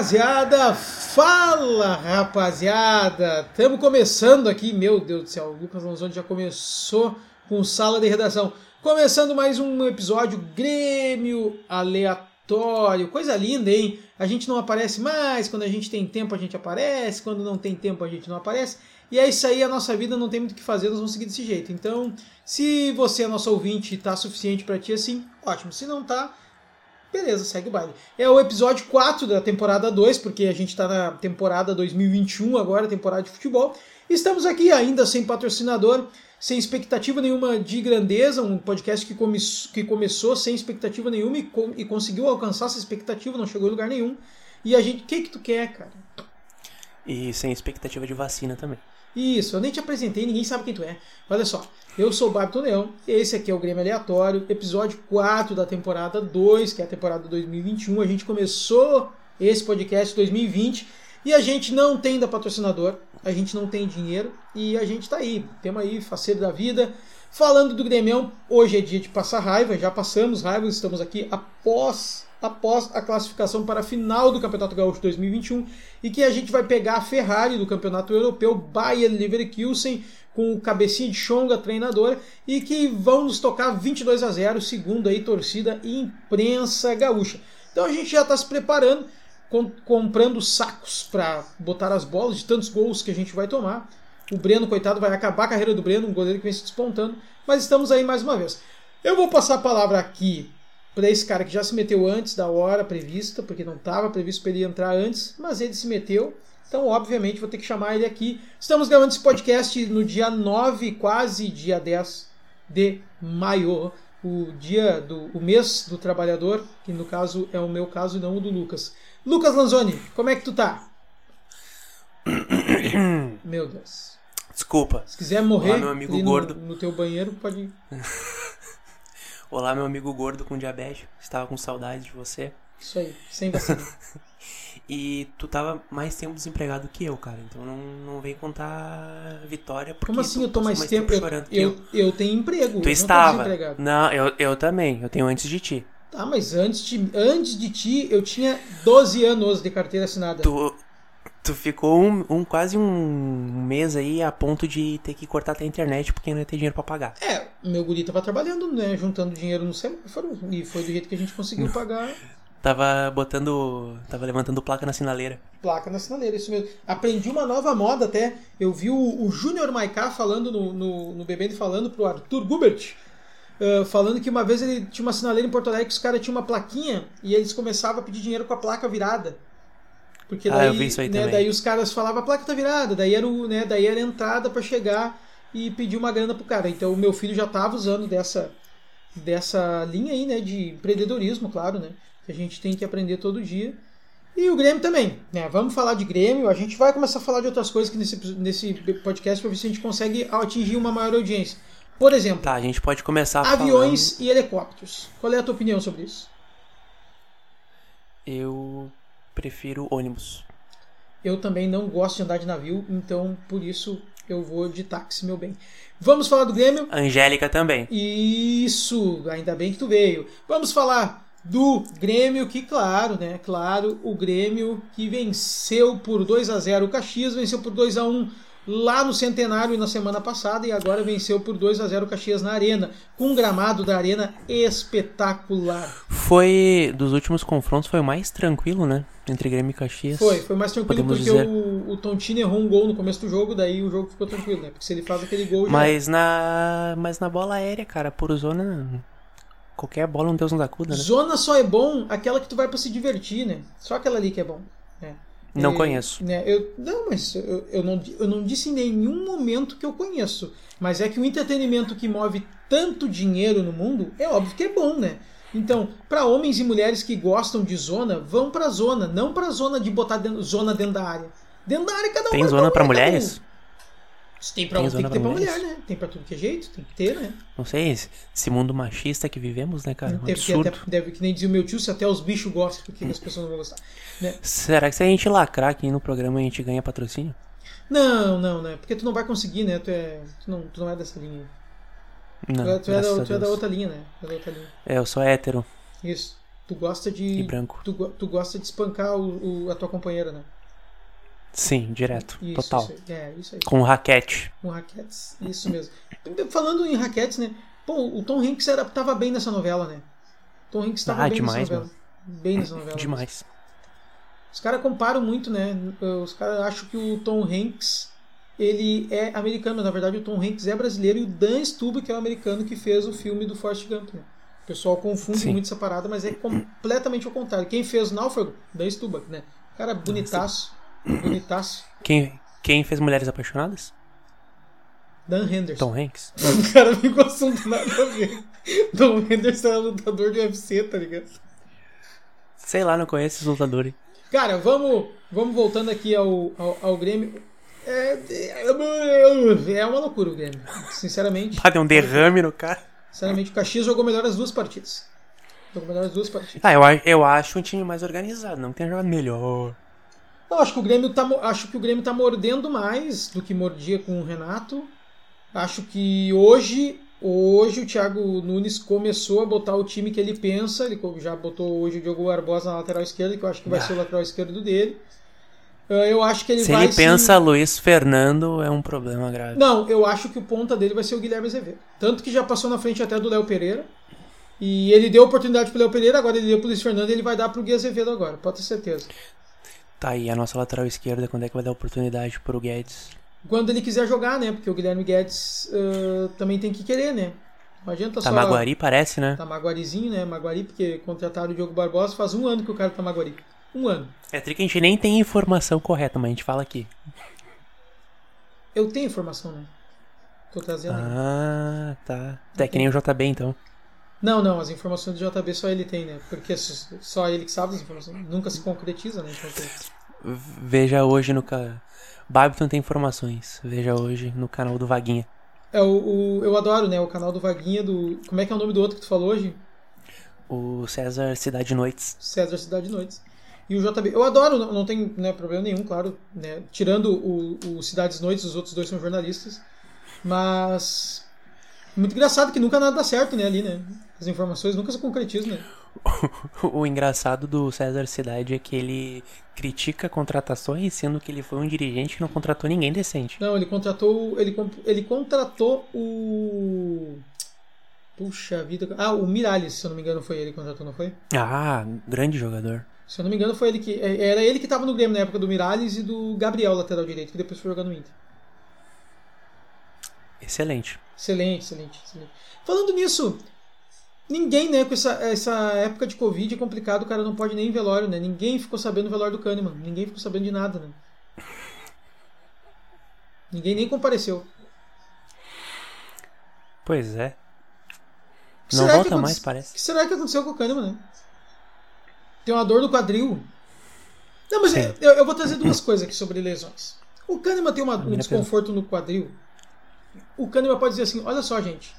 rapaziada! Fala, rapaziada! Estamos começando aqui, meu Deus do céu, o Lucas Lanzoni já começou com sala de redação. Começando mais um episódio Grêmio Aleatório. Coisa linda, hein? A gente não aparece mais, quando a gente tem tempo a gente aparece, quando não tem tempo a gente não aparece. E é isso aí, a nossa vida não tem muito o que fazer, nós vamos seguir desse jeito. Então, se você é nosso ouvinte e tá suficiente para ti assim, ótimo. Se não tá, beleza, segue o baile. É o episódio 4 da temporada 2, porque a gente tá na temporada 2021 agora, temporada de futebol. Estamos aqui ainda sem patrocinador, sem expectativa nenhuma de grandeza, um podcast que, come que começou sem expectativa nenhuma e, e conseguiu alcançar essa expectativa, não chegou em lugar nenhum. E a gente, o que que tu quer, cara? E sem expectativa de vacina também. Isso, eu nem te apresentei, ninguém sabe quem tu é. Olha só, eu sou o Babton Leão, esse aqui é o Grêmio Aleatório, episódio 4 da temporada 2, que é a temporada 2021. A gente começou esse podcast em 2020 e a gente não tem da patrocinador, a gente não tem dinheiro e a gente tá aí, temos aí faceiro da vida. Falando do Grêmio, hoje é dia de passar raiva, já passamos raiva, estamos aqui após após a classificação para a final do Campeonato Gaúcho 2021 e que a gente vai pegar a Ferrari do Campeonato Europeu, Bayern Leverkusen, com o cabecinha de Chonga, treinador, e que vão nos tocar 22 a 0, segundo aí torcida e imprensa gaúcha. Então a gente já está se preparando, com, comprando sacos para botar as bolas de tantos gols que a gente vai tomar. O Breno, coitado, vai acabar a carreira do Breno, um goleiro que vem se despontando, mas estamos aí mais uma vez. Eu vou passar a palavra aqui para esse cara que já se meteu antes da hora prevista, porque não estava previsto para ele entrar antes, mas ele se meteu. Então, obviamente, vou ter que chamar ele aqui. Estamos gravando esse podcast no dia 9, quase dia 10 de maio, o dia do o mês do trabalhador, que no caso é o meu caso e não o do Lucas. Lucas Lanzoni, como é que tu tá? meu Deus. Desculpa. Se quiser morrer Olá, meu amigo gordo. No, no teu banheiro, pode ir. Olá, meu amigo gordo com diabetes. Estava com saudade de você. Isso aí, sem vacina. e tu tava mais tempo desempregado que eu, cara. Então não, não vem contar vitória. Porque Como assim eu tô mais, mais tempo? tempo eu, que eu, eu tenho emprego. Tu eu estava. Não, não, eu, eu também. Eu tenho antes de ti. Tá, mas antes de, antes de ti eu tinha 12 anos de carteira assinada. Tu, tu ficou um, um, quase um mês aí a ponto de ter que cortar até a internet porque não ia ter dinheiro pra pagar. É, meu guri tava trabalhando, né? Juntando dinheiro no semáforo. E foi do jeito que a gente conseguiu pagar. Tava botando. Tava levantando placa na sinaleira. Placa na sinaleira, isso mesmo. Aprendi uma nova moda até. Eu vi o, o Júnior Maiká falando no, no, no Bebendo falando pro Arthur Gubert. Uh, falando que uma vez ele tinha uma sinaleira em Porto Alegre que os caras tinham uma plaquinha e eles começavam a pedir dinheiro com a placa virada. Porque daí, ah, eu vi isso aí né, também. daí os caras falavam a placa tá virada, daí era, o, né, daí era a entrada para chegar e pedir uma grana pro cara. Então o meu filho já tava usando dessa, dessa linha aí, né, de empreendedorismo, claro, né, que a gente tem que aprender todo dia. E o Grêmio também, né? Vamos falar de Grêmio, a gente vai começar a falar de outras coisas que nesse, nesse podcast para ver se a gente consegue atingir uma maior audiência. Por exemplo, Tá, a gente pode começar aviões falando... e helicópteros. Qual é a tua opinião sobre isso? Eu prefiro ônibus. Eu também não gosto de andar de navio, então por isso eu vou de táxi, meu bem. Vamos falar do Grêmio? Angélica também. Isso, ainda bem que tu veio. Vamos falar do Grêmio, que claro, né? Claro, o Grêmio que venceu por 2 a 0 o Caxias, venceu por 2 a 1 lá no Centenário na semana passada e agora venceu por 2 a 0 o Caxias na Arena, com um gramado da Arena espetacular. Foi dos últimos confrontos foi o mais tranquilo, né? Entre Grêmio e Caxias. Foi, foi mais tranquilo Podemos porque dizer. o, o Tontini errou um gol no começo do jogo, daí o jogo ficou tranquilo, né? Porque se ele faz aquele gol já Mas na mas na bola aérea, cara, por zona qualquer bola um Deus não dá cuda, né? Zona só é bom aquela que tu vai pra se divertir, né? Só aquela ali que é bom. né? Não É, conheço. Né, eu, não, mas eu, eu, não, eu não disse em nenhum momento que eu conheço. Mas é que o entretenimento que move tanto dinheiro no mundo é óbvio que é bom, né? Então, para homens e mulheres que gostam de zona, vão pra zona, não pra zona de botar dentro, zona dentro da área. Dentro da área cada um Tem zona pra cada mulheres? Tem, pra, Tem tem, que ter pra mulher, mulheres? né? Tem pra tudo que é jeito, tem que ter, né? Não sei, esse- esse mundo machista que vivemos, né, cara? Um Deve, que absurdo. até, deve, que nem dizia o meu tio, se até os bichos gostam, por que que as pessoas não vão gostar? Né? Será que se a gente lacrar aqui no programa a gente ganha patrocínio? Não, não, né? Porque tu não vai conseguir, né? Tu, é, tu, não, tu não é dessa linha. Não, tu é, tu é da, tu é da outra linha, né? É da outra linha. É, eu sou hétero. Isso. Tu gosta de. E branco. Tu, tu gosta de espancar o, o- a tua companheira, né? Sim, direto. Isso, total. Isso aí. É, isso aí. Com raquete. Com raquetes. Isso mesmo. Falando em raquetes, né? Pô, o Tom Hanks era, tava bem nessa novela, né? Tom Hanks tava Ah, bem demais, nessa novela. Bem nessa novela. Demais. Os caras comparam muito, né? Os caras acham que o Tom Hanks ele é americano, mas na verdade o Tom Hanks é brasileiro e o Dan Stubbe que é o americano que fez o filme do Forrest Gump. Né? O pessoal confunde Sim. muito essa parada, mas é completamente ao contrário. Quem fez o Náufrago? Dan Stubbe, né? Cara bonitaço, bonitaço. Quem, quem fez Mulheres Apaixonadas? Dan Henderson. Tom Hanks. O cara me com assunto nada a ver. Tom Henderson é lutador de UFC, tá ligado? Sei lá, não conheço esses lutadores. Cara, vamos, vamos voltando aqui ao, ao, ao Grêmio. É, é, é uma loucura o Grêmio. Sinceramente, Ah, deu um derrame no cara. sinceramente, o Caxias jogou melhor as duas partidas. Jogou melhor as duas partidas. Ah, eu, eu acho um time mais organizado, não tem jogado melhor. Eu acho que o Grêmio tá, acho que o Grêmio tá mordendo mais do que mordia com o Renato. Acho que hoje, hoje o Thiago Nunes começou a botar o time que ele pensa. Ele já botou hoje o Diogo Barbosa na lateral esquerda, que eu acho que vai Ah. ser o lateral esquerdo dele. Ah, Eu acho que ele Se vai ele se- pensa Luiz Fernando, é um problema grave. Não, eu acho que o ponta dele vai ser o Guilherme Azevedo. Tanto que já passou na frente até do Léo Pereira. E ele deu oportunidade pro Léo Pereira, agora ele deu pro Luiz Fernando e ele vai dar pro Gui Azevedo agora, pode ter certeza. Tá aí, a nossa lateral esquerda, quando é que vai dar oportunidade pro Guedes? Quando ele quiser jogar, né? Porque o Guilherme Guedes ah, também tem que querer, né? Não adianta só. Tamaguari parece, né? Tá Maguarizinho, né? Maguari, porque contrataram o Diogo Barbosa faz um ano que o cara tá Maguari. Um ano. É tri que a gente nem tem informação correta, mas a gente fala aqui. Eu tenho informação, né? Tô trazendo aí. Ah, tá. Até que nem o JB, então. Não, não, as informações do JB só ele tem, né? Porque só ele que sabe as informações. Nunca se concretiza, né? Então, Veja hoje no canal. Babiton tem informações. Veja hoje no canal do Vaguinha. É, o, o- eu adoro, né? O canal do Vaguinha, do. Como é que é o nome do outro que tu falou hoje? O César Cidade Noites. César Cidade Noites. E o JB. Eu adoro, não, não tem né, problema nenhum, claro. Né? Tirando o, o Cidades Noites, os outros dois são jornalistas. Mas. Muito engraçado que nunca nada dá certo, né? Ali, né? As informações nunca se concretizam, né? O engraçado do César Cidade é que ele critica contratações, sendo que ele foi um dirigente que não contratou ninguém decente. Não, ele contratou. Ele, ele contratou o. Puxa vida. Ah, o Miralles, se eu não me engano, foi ele que contratou, não foi? Ah, grande jogador. Se eu não me engano, foi ele que. é, Era ele que estava no Grêmio na época do Miralles e do Gabriel, lateral direito, que depois foi jogar no Inter. Excelente. Excelente, excelente, excelente. Falando nisso, ninguém, né, com essa, essa época de Covid é complicado, o cara não pode nem em velório, né? Ninguém ficou sabendo do velório do Kahneman. Ninguém ficou sabendo de nada, né? Ninguém nem compareceu. Pois é. Não volta mais, O parece. que será que aconteceu com o Kahneman, né? Tem uma dor no quadril. Não, mas eu, eu vou trazer duas coisas aqui sobre lesões. O Kahneman tem uma- um desconforto no quadril. O Kahneman pode dizer assim: olha só, gente.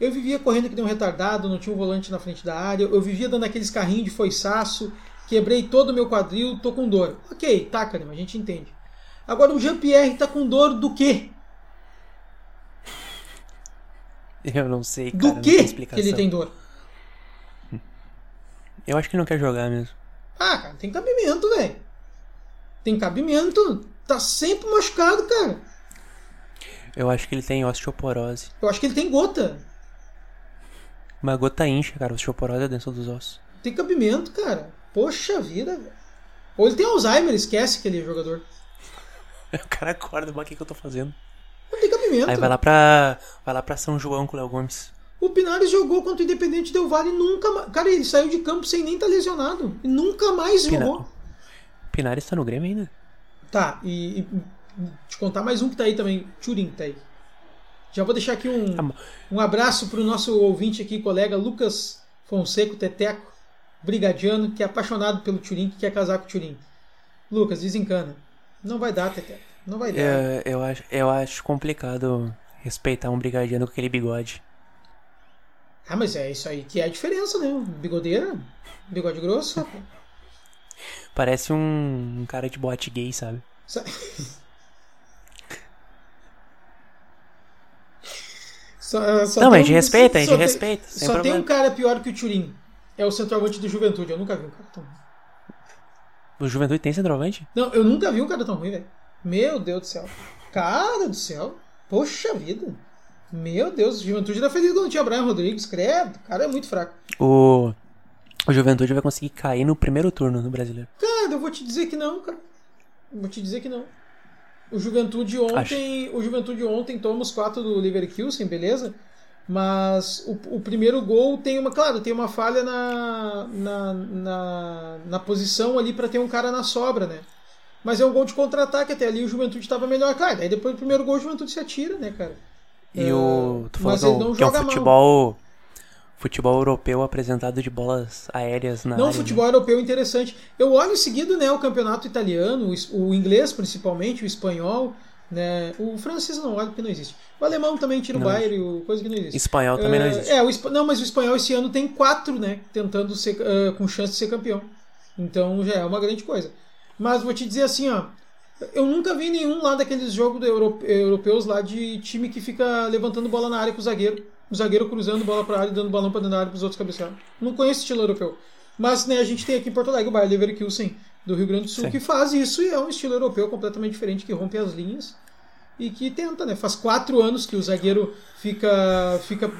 Eu vivia correndo que nem um retardado, não tinha um volante na frente da área, eu vivia dando aqueles carrinhos de foiçaço, quebrei todo o meu quadril, tô com dor. Ok, tá, Kahneman, a gente entende. Agora o Jean-Pierre tá com dor do quê? Eu não sei, cara. Do que ele tem dor? Eu acho que não quer jogar mesmo. Ah, cara, tem cabimento, velho. Tem cabimento. Tá sempre machucado, cara. Eu acho que ele tem osteoporose. Eu acho que ele tem gota. Uma gota incha, cara. Osteoporose é dentro dos ossos. Tem cabimento, cara. Poxa vida, velho. Ou ele tem Alzheimer, esquece que ele é jogador. O cara acorda, mas o que, que eu tô fazendo? Não tem cabimento. Aí vai lá pra. Vai lá pra São João com o Léo Gomes. O Pinares jogou contra o Independente Del Vale e nunca mais. Cara, ele saiu de campo sem nem estar lesionado. E nunca mais Pina- jogou. Pinares tá no Grêmio ainda? Tá, e, e te contar mais um que tá aí também. Turing tá aí. Já vou deixar aqui um, Tá um abraço pro nosso ouvinte aqui, colega Lucas Fonseca, Teteco, brigadiano, que é apaixonado pelo Turing, que quer casar com o Turing. Lucas, desencana. Não vai dar, Teteco. Não vai dar. É, eu, acho, eu acho complicado respeitar um brigadiano com aquele bigode. Ah, mas é isso aí que é a diferença, né? Bigodeira, bigode grosso. Parece um, um cara de boate gay, sabe? Só, só Não, tem mas a gente um- respeita, a gente só tem- respeita, Só tem problema. um cara pior que o Turing. é o centroavante do Juventude. Eu nunca vi um cara tão ruim. O Juventude tem centroavante? Não, eu nunca vi um cara tão ruim, velho. Meu Deus do céu. Cara do céu. Poxa vida. Meu Deus, o Juventude era feliz quando tinha Brian Rodrigues. Credo, o cara é muito fraco. O, o Juventude vai conseguir cair no primeiro turno no brasileiro. Cara, eu vou te dizer que não, cara. Vou te dizer que não. O Juventude ontem, o Juventude ontem toma os quatro do Leverkusen, beleza? Mas o, o, primeiro gol tem uma, claro, tem uma falha na, na, na, na posição ali para ter um cara na sobra, né? Mas é um gol de contra-ataque até ali, o Juventude estava melhor. Claro, aí depois do primeiro gol o Juventude se atira, né, cara? E é, o. Tu falou que, é um futebol. Mal. Futebol europeu apresentado de bolas aéreas na. Não, área, futebol né? europeu interessante. Eu olho seguido né, o campeonato italiano, o inglês principalmente, o espanhol. Né? O francês não olha porque não existe. O alemão também tira o Bayern, coisa que não existe. Espanhol também uh, não existe. É, o, não, mas o espanhol esse ano tem quatro, né? Tentando ser, uh, com chance de ser campeão. Então já é uma grande coisa. Mas vou te dizer assim, ó. Eu nunca vi nenhum lá daqueles jogos europeus lá de time que fica levantando bola na área com o zagueiro. O zagueiro cruzando bola para área e dando balão para dentro da área para os outros cabecear. Não conheço estilo europeu. Mas né, a gente tem aqui em Porto Alegre o Bayer Leverkusen do Rio Grande do Sul Sim. que faz isso e é um estilo europeu completamente diferente que rompe as linhas e que tenta, né? Faz quatro anos que o zagueiro fica, fica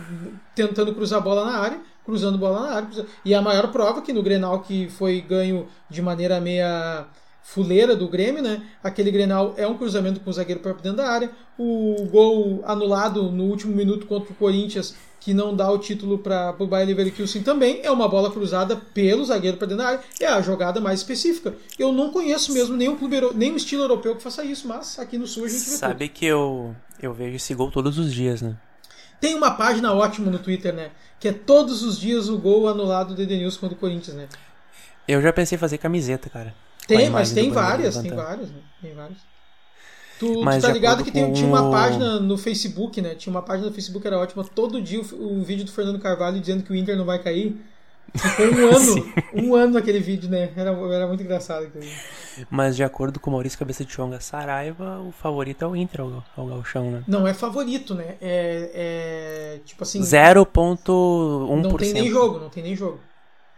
tentando cruzar a bola na área, cruzando bola na área. E a maior prova que no Grenal que foi ganho de maneira meia fuleira do Grêmio, né? Aquele Grenal é um cruzamento com o zagueiro para dentro da área. O gol anulado no último minuto contra o Corinthians, que não dá o título para o Bayer Leverkusen também, é uma bola cruzada pelo zagueiro para dentro da área. É a jogada mais específica. Eu não conheço mesmo nenhum clube, nenhum estilo europeu que faça isso, mas aqui no Sul a gente vê Sabe tudo. que eu, eu vejo esse gol todos os dias, né? Tem uma página ótima no Twitter, né? Que é todos os dias o gol anulado do Edenilson contra o Corinthians, né? Eu já pensei em fazer camiseta, cara. Tem, mas tem várias, tem várias, né? Tem várias. Tu, tu tá ligado que tem, tinha uma página no Facebook, né? Tinha uma página no Facebook que era ótima. Todo dia o, o vídeo do Fernando Carvalho dizendo que o Inter não vai cair. Ficou um ano, um ano aquele vídeo, né? Era, era muito engraçado aquele. Mas de acordo com o Maurício Cabeça de Chonga Saraiva, o favorito é o Inter ao, ao Galchão, né? Não é favorito, né? É, é tipo assim. 0.1%. Não tem nem jogo, não tem nem jogo.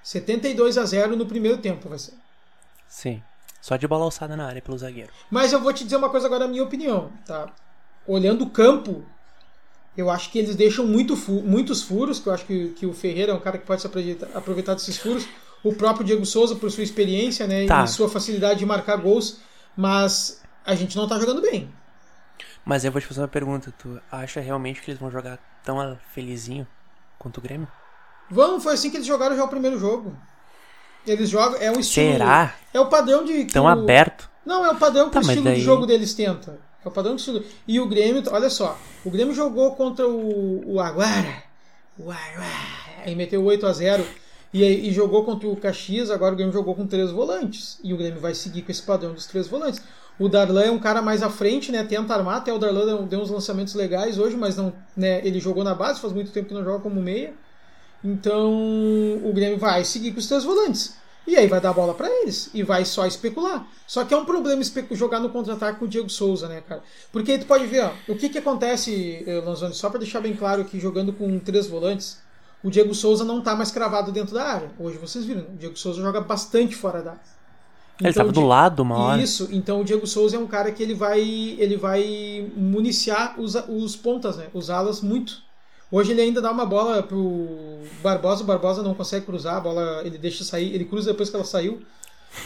72 a 0 no primeiro tempo vai ser. Sim. Só de bola alçada na área pelo zagueiro. Mas eu vou te dizer uma coisa agora, a minha opinião, tá? Olhando o campo, eu acho que eles deixam muito fu muitos furos, que eu acho que, que o Ferreira é um cara que pode se aproveitar, desses furos. O próprio Diego Souza, por sua experiência, né? Tá. E sua facilidade de marcar gols. Mas a gente não tá jogando bem. Mas eu vou te fazer uma pergunta. Tu acha realmente que eles vão jogar tão felizinho quanto o Grêmio? Vamos, foi assim que eles jogaram já o primeiro jogo. Eles jogam. É um estilo. Será? É o padrão de. Tão o, aberto? Não, é o padrão que tá, o estilo daí... de jogo deles tenta. É o padrão de estilo. E o Grêmio, olha só. O Grêmio jogou contra o, o Aguara. O Aguara. Aí meteu 8 a 0 e, e jogou contra o Caxias. Agora o Grêmio jogou com três volantes. E o Grêmio vai seguir com esse padrão dos três volantes. O Darlan é um cara mais à frente, né? Tenta armar. Até o Darlan deu uns lançamentos legais hoje, mas não, né? ele jogou na base. Faz muito tempo que não joga como meia. Então o Grêmio vai seguir com os três volantes. E aí vai dar bola para eles e vai só especular. Só que é um problema jogar no contra-ataque com o Diego Souza, né, cara? Porque aí tu pode ver, ó, o que que acontece, eh, Lanzoni, só para deixar bem claro aqui, jogando com três volantes, o Diego Souza não tá mais cravado dentro da área. Hoje vocês viram, né? o Diego Souza joga bastante fora da área. Então, ele estava do lado uma hora. Isso, então o Diego Souza é um cara que ele vai ele vai municiar os, os pontas, né? Usá-las muito. Hoje ele ainda dá uma bola pro Barbosa, o Barbosa não consegue cruzar, a bola ele deixa sair, ele cruza depois que ela saiu.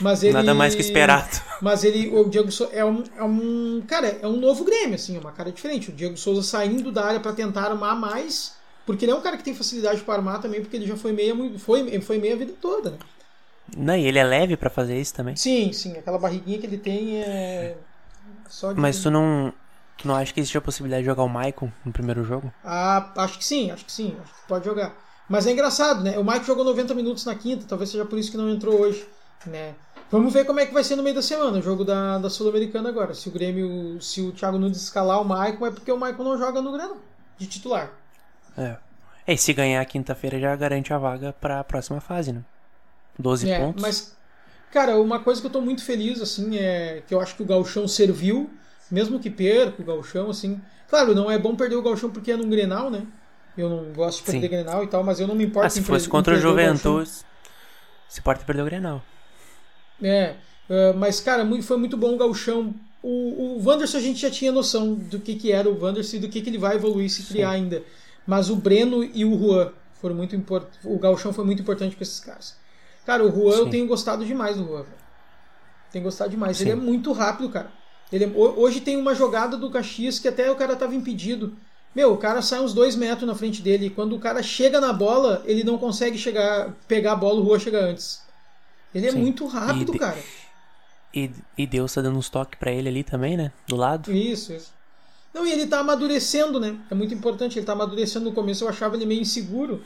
Mas ele, Nada mais que esperado. Mas ele, o Diego Souza é um, é um. Cara, é um novo Grêmio, assim, é uma cara diferente. O Diego Souza saindo da área para tentar armar mais. Porque ele é um cara que tem facilidade para armar também, porque ele já foi meia, foi, foi meia a vida toda, né? Não, e ele é leve para fazer isso também. Sim, sim. Aquela barriguinha que ele tem é. Só de... Mas tu não. Tu não acha que existe a possibilidade de jogar o Maicon no primeiro jogo? Ah, acho que sim, acho que sim. Acho que pode jogar. Mas é engraçado, né? O Maicon jogou 90 minutos na quinta, talvez seja por isso que não entrou hoje, né? Vamos ver como é que vai ser no meio da semana, o jogo da, da Sul-Americana agora. Se o Grêmio, se o Thiago Nunes escalar o Maicon, é porque o Maicon não joga no Grêmio, de titular. É. E se ganhar quinta-feira já garante a vaga para a próxima fase, né? 12 é, pontos. Mas, cara, uma coisa que eu tô muito feliz, assim, é que eu acho que o Galchão serviu mesmo que perca o galchão, assim. Claro, não é bom perder o galchão porque é num Grenal, né? Eu não gosto de perder Sim. Grenal e tal, mas eu não me importo. Ah, se fosse contra o Juventus, se importa perder o Grenal. É, uh, mas cara, foi muito bom o Galchão. O, o Wanderson a gente já tinha noção do que, que era o Wanderson e do que, que ele vai evoluir se criar Sim. ainda. Mas o Breno e o Juan foram muito importantes. O Galchão foi muito importante para esses caras. Cara, o Juan Sim. eu tenho gostado demais do Juan. Tenho gostado demais. Ele é muito rápido, cara. Ele, é, hoje tem uma jogada do Caxias que até o cara tava impedido. Meu, o cara sai uns dois metros na frente dele. E quando o cara chega na bola, ele não consegue chegar, pegar a bola, o Rua chega antes. Ele é Sim. muito rápido, e cara. E, e Deus tá dando uns toques pra ele ali também, né? Do lado. Isso, isso. Não, e ele tá amadurecendo, né? É muito importante, ele tá amadurecendo no começo, eu achava ele meio inseguro.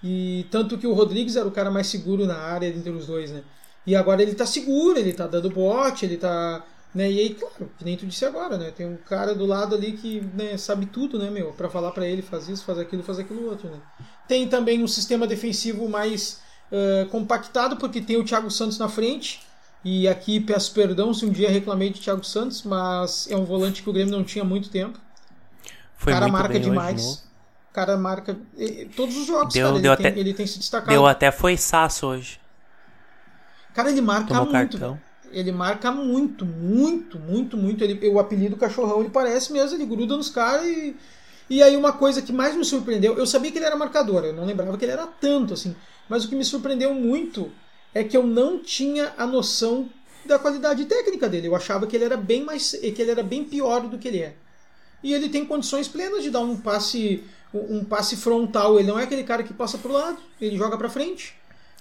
E tanto que o Rodrigues era o cara mais seguro na área entre os dois, né? E agora ele tá seguro, ele tá dando bote, ele tá né? E aí, claro, que nem tu disse agora, né? Tem um cara do lado ali que né, sabe tudo, né, meu? Para falar para ele, faz isso, faz aquilo, faz aquilo outro, né? Tem também um sistema defensivo mais uh, compactado, porque tem o Thiago Santos na frente. E aqui peço perdão se um dia reclamei de Thiago Santos, mas é um volante que o Grêmio não tinha muito tempo. Foi cara marca demais. cara marca. Todos os jogos, deu, cara, deu ele, até, tem, ele tem se destacado. Deu até foi saço hoje. Cara, ele marca Tomou muito. Cartão ele marca muito, muito, muito, muito. Ele, o apelido cachorrão ele parece mesmo, ele gruda nos caras e. E aí uma coisa que mais me surpreendeu, eu sabia que ele era marcador, eu não lembrava que ele era tanto assim, mas o que me surpreendeu muito é que eu não tinha a noção da qualidade técnica dele. Eu achava que ele era bem mais, que ele era bem pior do que ele é. E ele tem condições plenas de dar um passe, um passe frontal. Ele não é aquele cara que passa pro lado, ele joga para frente.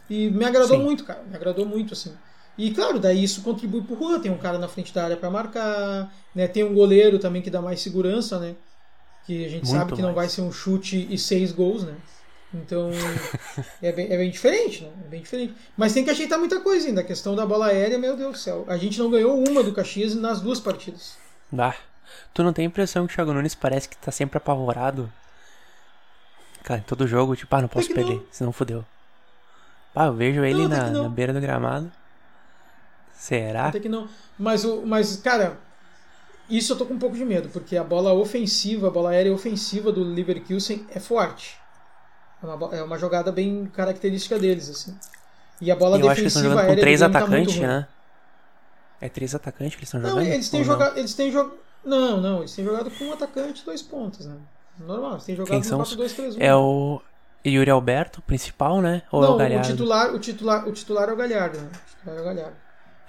E me agradou Sim. muito, cara. Me agradou muito assim. E claro, daí isso contribui pro Juan, tem um cara na frente da área para marcar, né? Tem um goleiro também que dá mais segurança, né? Que a gente Muito sabe que mais. não vai ser um chute e seis gols, né? Então é, bem, é bem diferente, né? É bem diferente. Mas tem que ajeitar muita coisa ainda. A questão da bola aérea, meu Deus do céu. A gente não ganhou uma do Caxias nas duas partidas. Dá. Tu não tem a impressão que o Thiago Nunes parece que tá sempre apavorado? Cara, em todo jogo, tipo, ah, não posso perder, não. senão fodeu. Ah, eu vejo ele não, na, na beira do gramado. Será? Até que não. Mas, o, mas, cara, isso eu tô com um pouco de medo, porque a bola ofensiva, a bola aérea ofensiva do Leverkusen é forte. É uma, é uma jogada bem característica deles, assim. E a bola eu defensiva acho que eles estão jogando com três tá atacantes, tá né? É três atacantes que eles estão jogando? Não, eles têm jogado. Eles têm jog... Não, não, eles têm jogado com um atacante e dois pontos, né? Normal, eles têm jogado Quem no 4-2-3-1. É o Yuri Alberto, principal, né? Ou não, é o Galhardo? O titular, o, titular, o titular é o Galhardo, né? O titular é o Galhardo.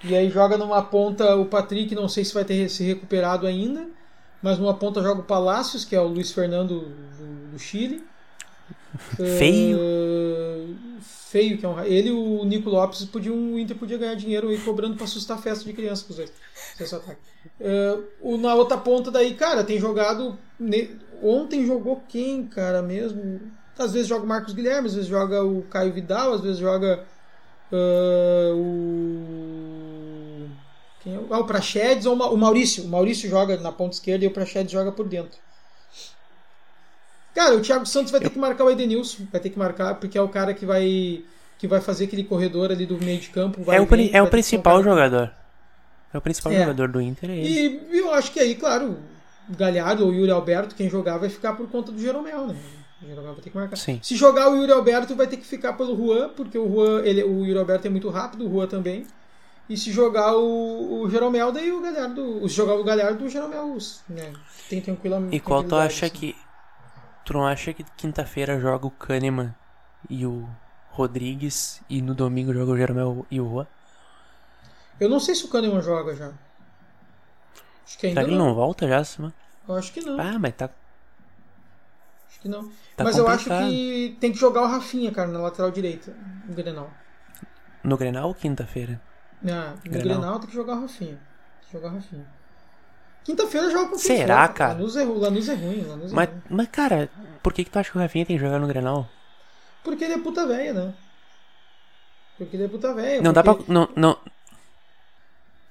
E aí joga numa ponta o Patrick, não sei se vai ter se recuperado ainda, mas numa ponta joga o Palácios, que é o Luiz Fernando do, do Chile. Feio. Uh, feio, que é um. Ele e o Nico Lopes podiam. O Inter podia ganhar dinheiro aí cobrando para assustar a festa de criança com os dois. Esse ataque. Uh, o, na outra ponta daí, cara, tem jogado. Ne... Ontem jogou quem, cara, mesmo? Às vezes joga o Marcos Guilherme, às vezes joga o Caio Vidal, às vezes joga uh, o quem é? Ah, o Prachedes ou o Maurício. O Maurício joga na ponta esquerda e o Prachedes joga por dentro. Cara, o Thiago Santos vai ter que marcar o Edenilson. Vai ter que marcar, porque é o cara que vai que vai fazer aquele corredor ali do meio de campo. é o, vir, é o principal jogador. É o principal é. jogador do Inter. É e eu acho que aí, claro, o Galhardo ou o Yuri Alberto, quem jogar, vai ficar por conta do Jeromel, né? O Jeromel vai ter que marcar. Sim. Se jogar o Yuri Alberto, vai ter que ficar pelo Juan, porque o Juan, ele, o Yuri Alberto é muito rápido, o Juan também. E se jogar o, o Jeromel, daí o Galhardo. Se jogar o Galhardo, o Jeromel né, tem tranquilamente. E qual tu acha assim. que. Tu não acha que quinta-feira joga o Kahneman e o Rodrigues e no domingo joga o Jeromel e o Juan? Eu não sei se o Kahneman joga já. Acho que ainda Será que ele não volta já, mano? Eu acho que não. Ah, mas tá. Acho que não. Tá mas complicado. eu acho que tem que jogar o Rafinha, cara, na lateral direita, no Grenal. No Grenal ou quinta-feira? Ah, no Grenal. Grenal tem que jogar o Rafinha. Tem que jogar o Rafinha. Quinta-feira joga com Será, cara? Lanús é, Lanús é ruim. Lanús é mas, ruim. mas, cara, por que, que tu acha que o Rafinha tem que jogar no Grenal? Porque ele é puta velha, né? Porque ele é puta velha. Não porque... dá pra. Não, não,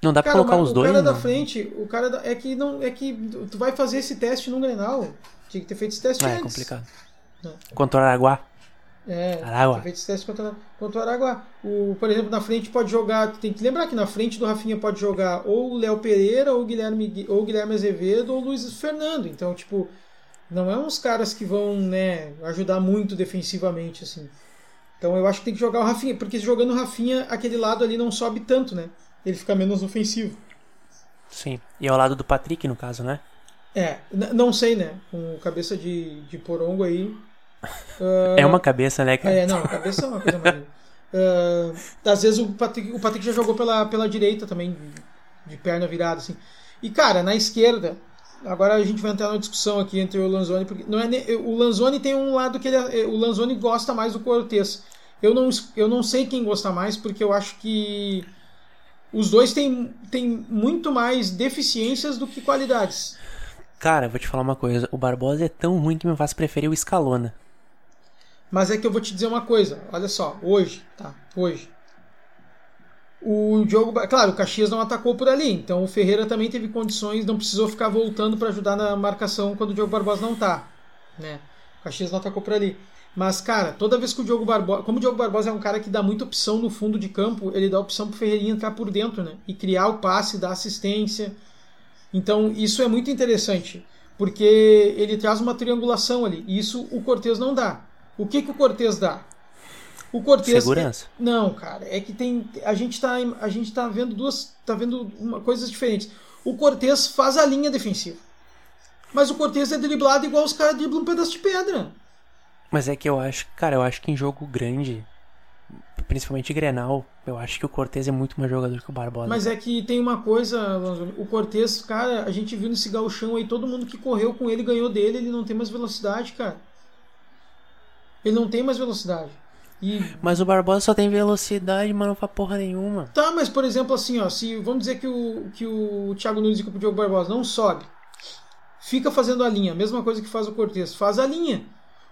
não dá cara, pra colocar os dois? O cara não? da frente, o cara da, é que não é que tu vai fazer esse teste no Grenal. Tinha que ter feito esse teste é, antes. É complicado. Não. Contra o Araguá. É, Aragua. feito esse teste contra, contra o Araguá. O, por exemplo, na frente pode jogar. Tem que lembrar que na frente do Rafinha pode jogar ou o Léo Pereira, ou o Guilherme, ou Guilherme Azevedo, ou o Luiz Fernando. Então, tipo, Não é uns caras que vão, né, ajudar muito defensivamente, assim. Então eu acho que tem que jogar o Rafinha, porque jogando o Rafinha, aquele lado ali não sobe tanto, né? Ele fica menos ofensivo. Sim. E ao lado do Patrick, no caso, né? É, não sei, né? Com cabeça de, de porongo aí. Uh... É uma cabeça, né, cara? É, não, cabeça é uma coisa mais. Uh, às vezes o Patrick, o Patrick já jogou pela, pela direita também, de perna virada, assim. E, cara, na esquerda, agora a gente vai entrar numa discussão aqui entre o Lanzoni, porque não é o Lanzoni tem um lado que ele, é, o Lanzoni gosta mais do Cortez. Eu não, eu não sei quem gosta mais, porque eu acho que os dois têm, têm muito mais deficiências do que qualidades. Cara, vou te falar uma coisa. O Barbosa é tão ruim que me faz preferir o Scalona. Mas é que eu vou te dizer uma coisa. Olha só, hoje, tá? Hoje. O jogo, claro, o Caxias não atacou por ali, então o Ferreira também teve condições, não precisou ficar voltando para ajudar na marcação quando o Diogo Barbosa não tá, né? O Caxias não atacou por ali. Mas, cara, toda vez que o Diogo Barbosa. Como o Diogo Barbosa é um cara que dá muita opção no fundo de campo, ele dá opção pro Ferreirinha entrar por dentro, né? E criar o passe, dar assistência. Então, isso é muito interessante. Porque ele traz uma triangulação ali. E isso o Cortez não dá. O que, que o Cortez dá? O Cortez. Segurança. Não, cara. É que tem. A gente tá, a gente tá vendo duas. tá vendo uma, coisas diferentes. O Cortez faz a linha defensiva. Mas o Cortez é driblado igual os caras driblam um pedaço de pedra. Mas é que eu acho, cara, eu acho que em jogo grande, principalmente Grenal, eu acho que o Cortez é muito mais jogador que o Barbosa. Mas é que tem uma coisa, o Cortez, cara, a gente viu nesse galchão aí, todo mundo que correu com ele ganhou dele, ele não tem mais velocidade, cara. Ele não tem mais velocidade. E... Mas o Barbosa só tem velocidade, mas não faz porra nenhuma. Tá, mas por exemplo, assim, ó, se vamos dizer que o, que o Thiago Nunes e o Diogo Barbosa não sobe, fica fazendo a linha, mesma coisa que faz o Cortez, faz a linha.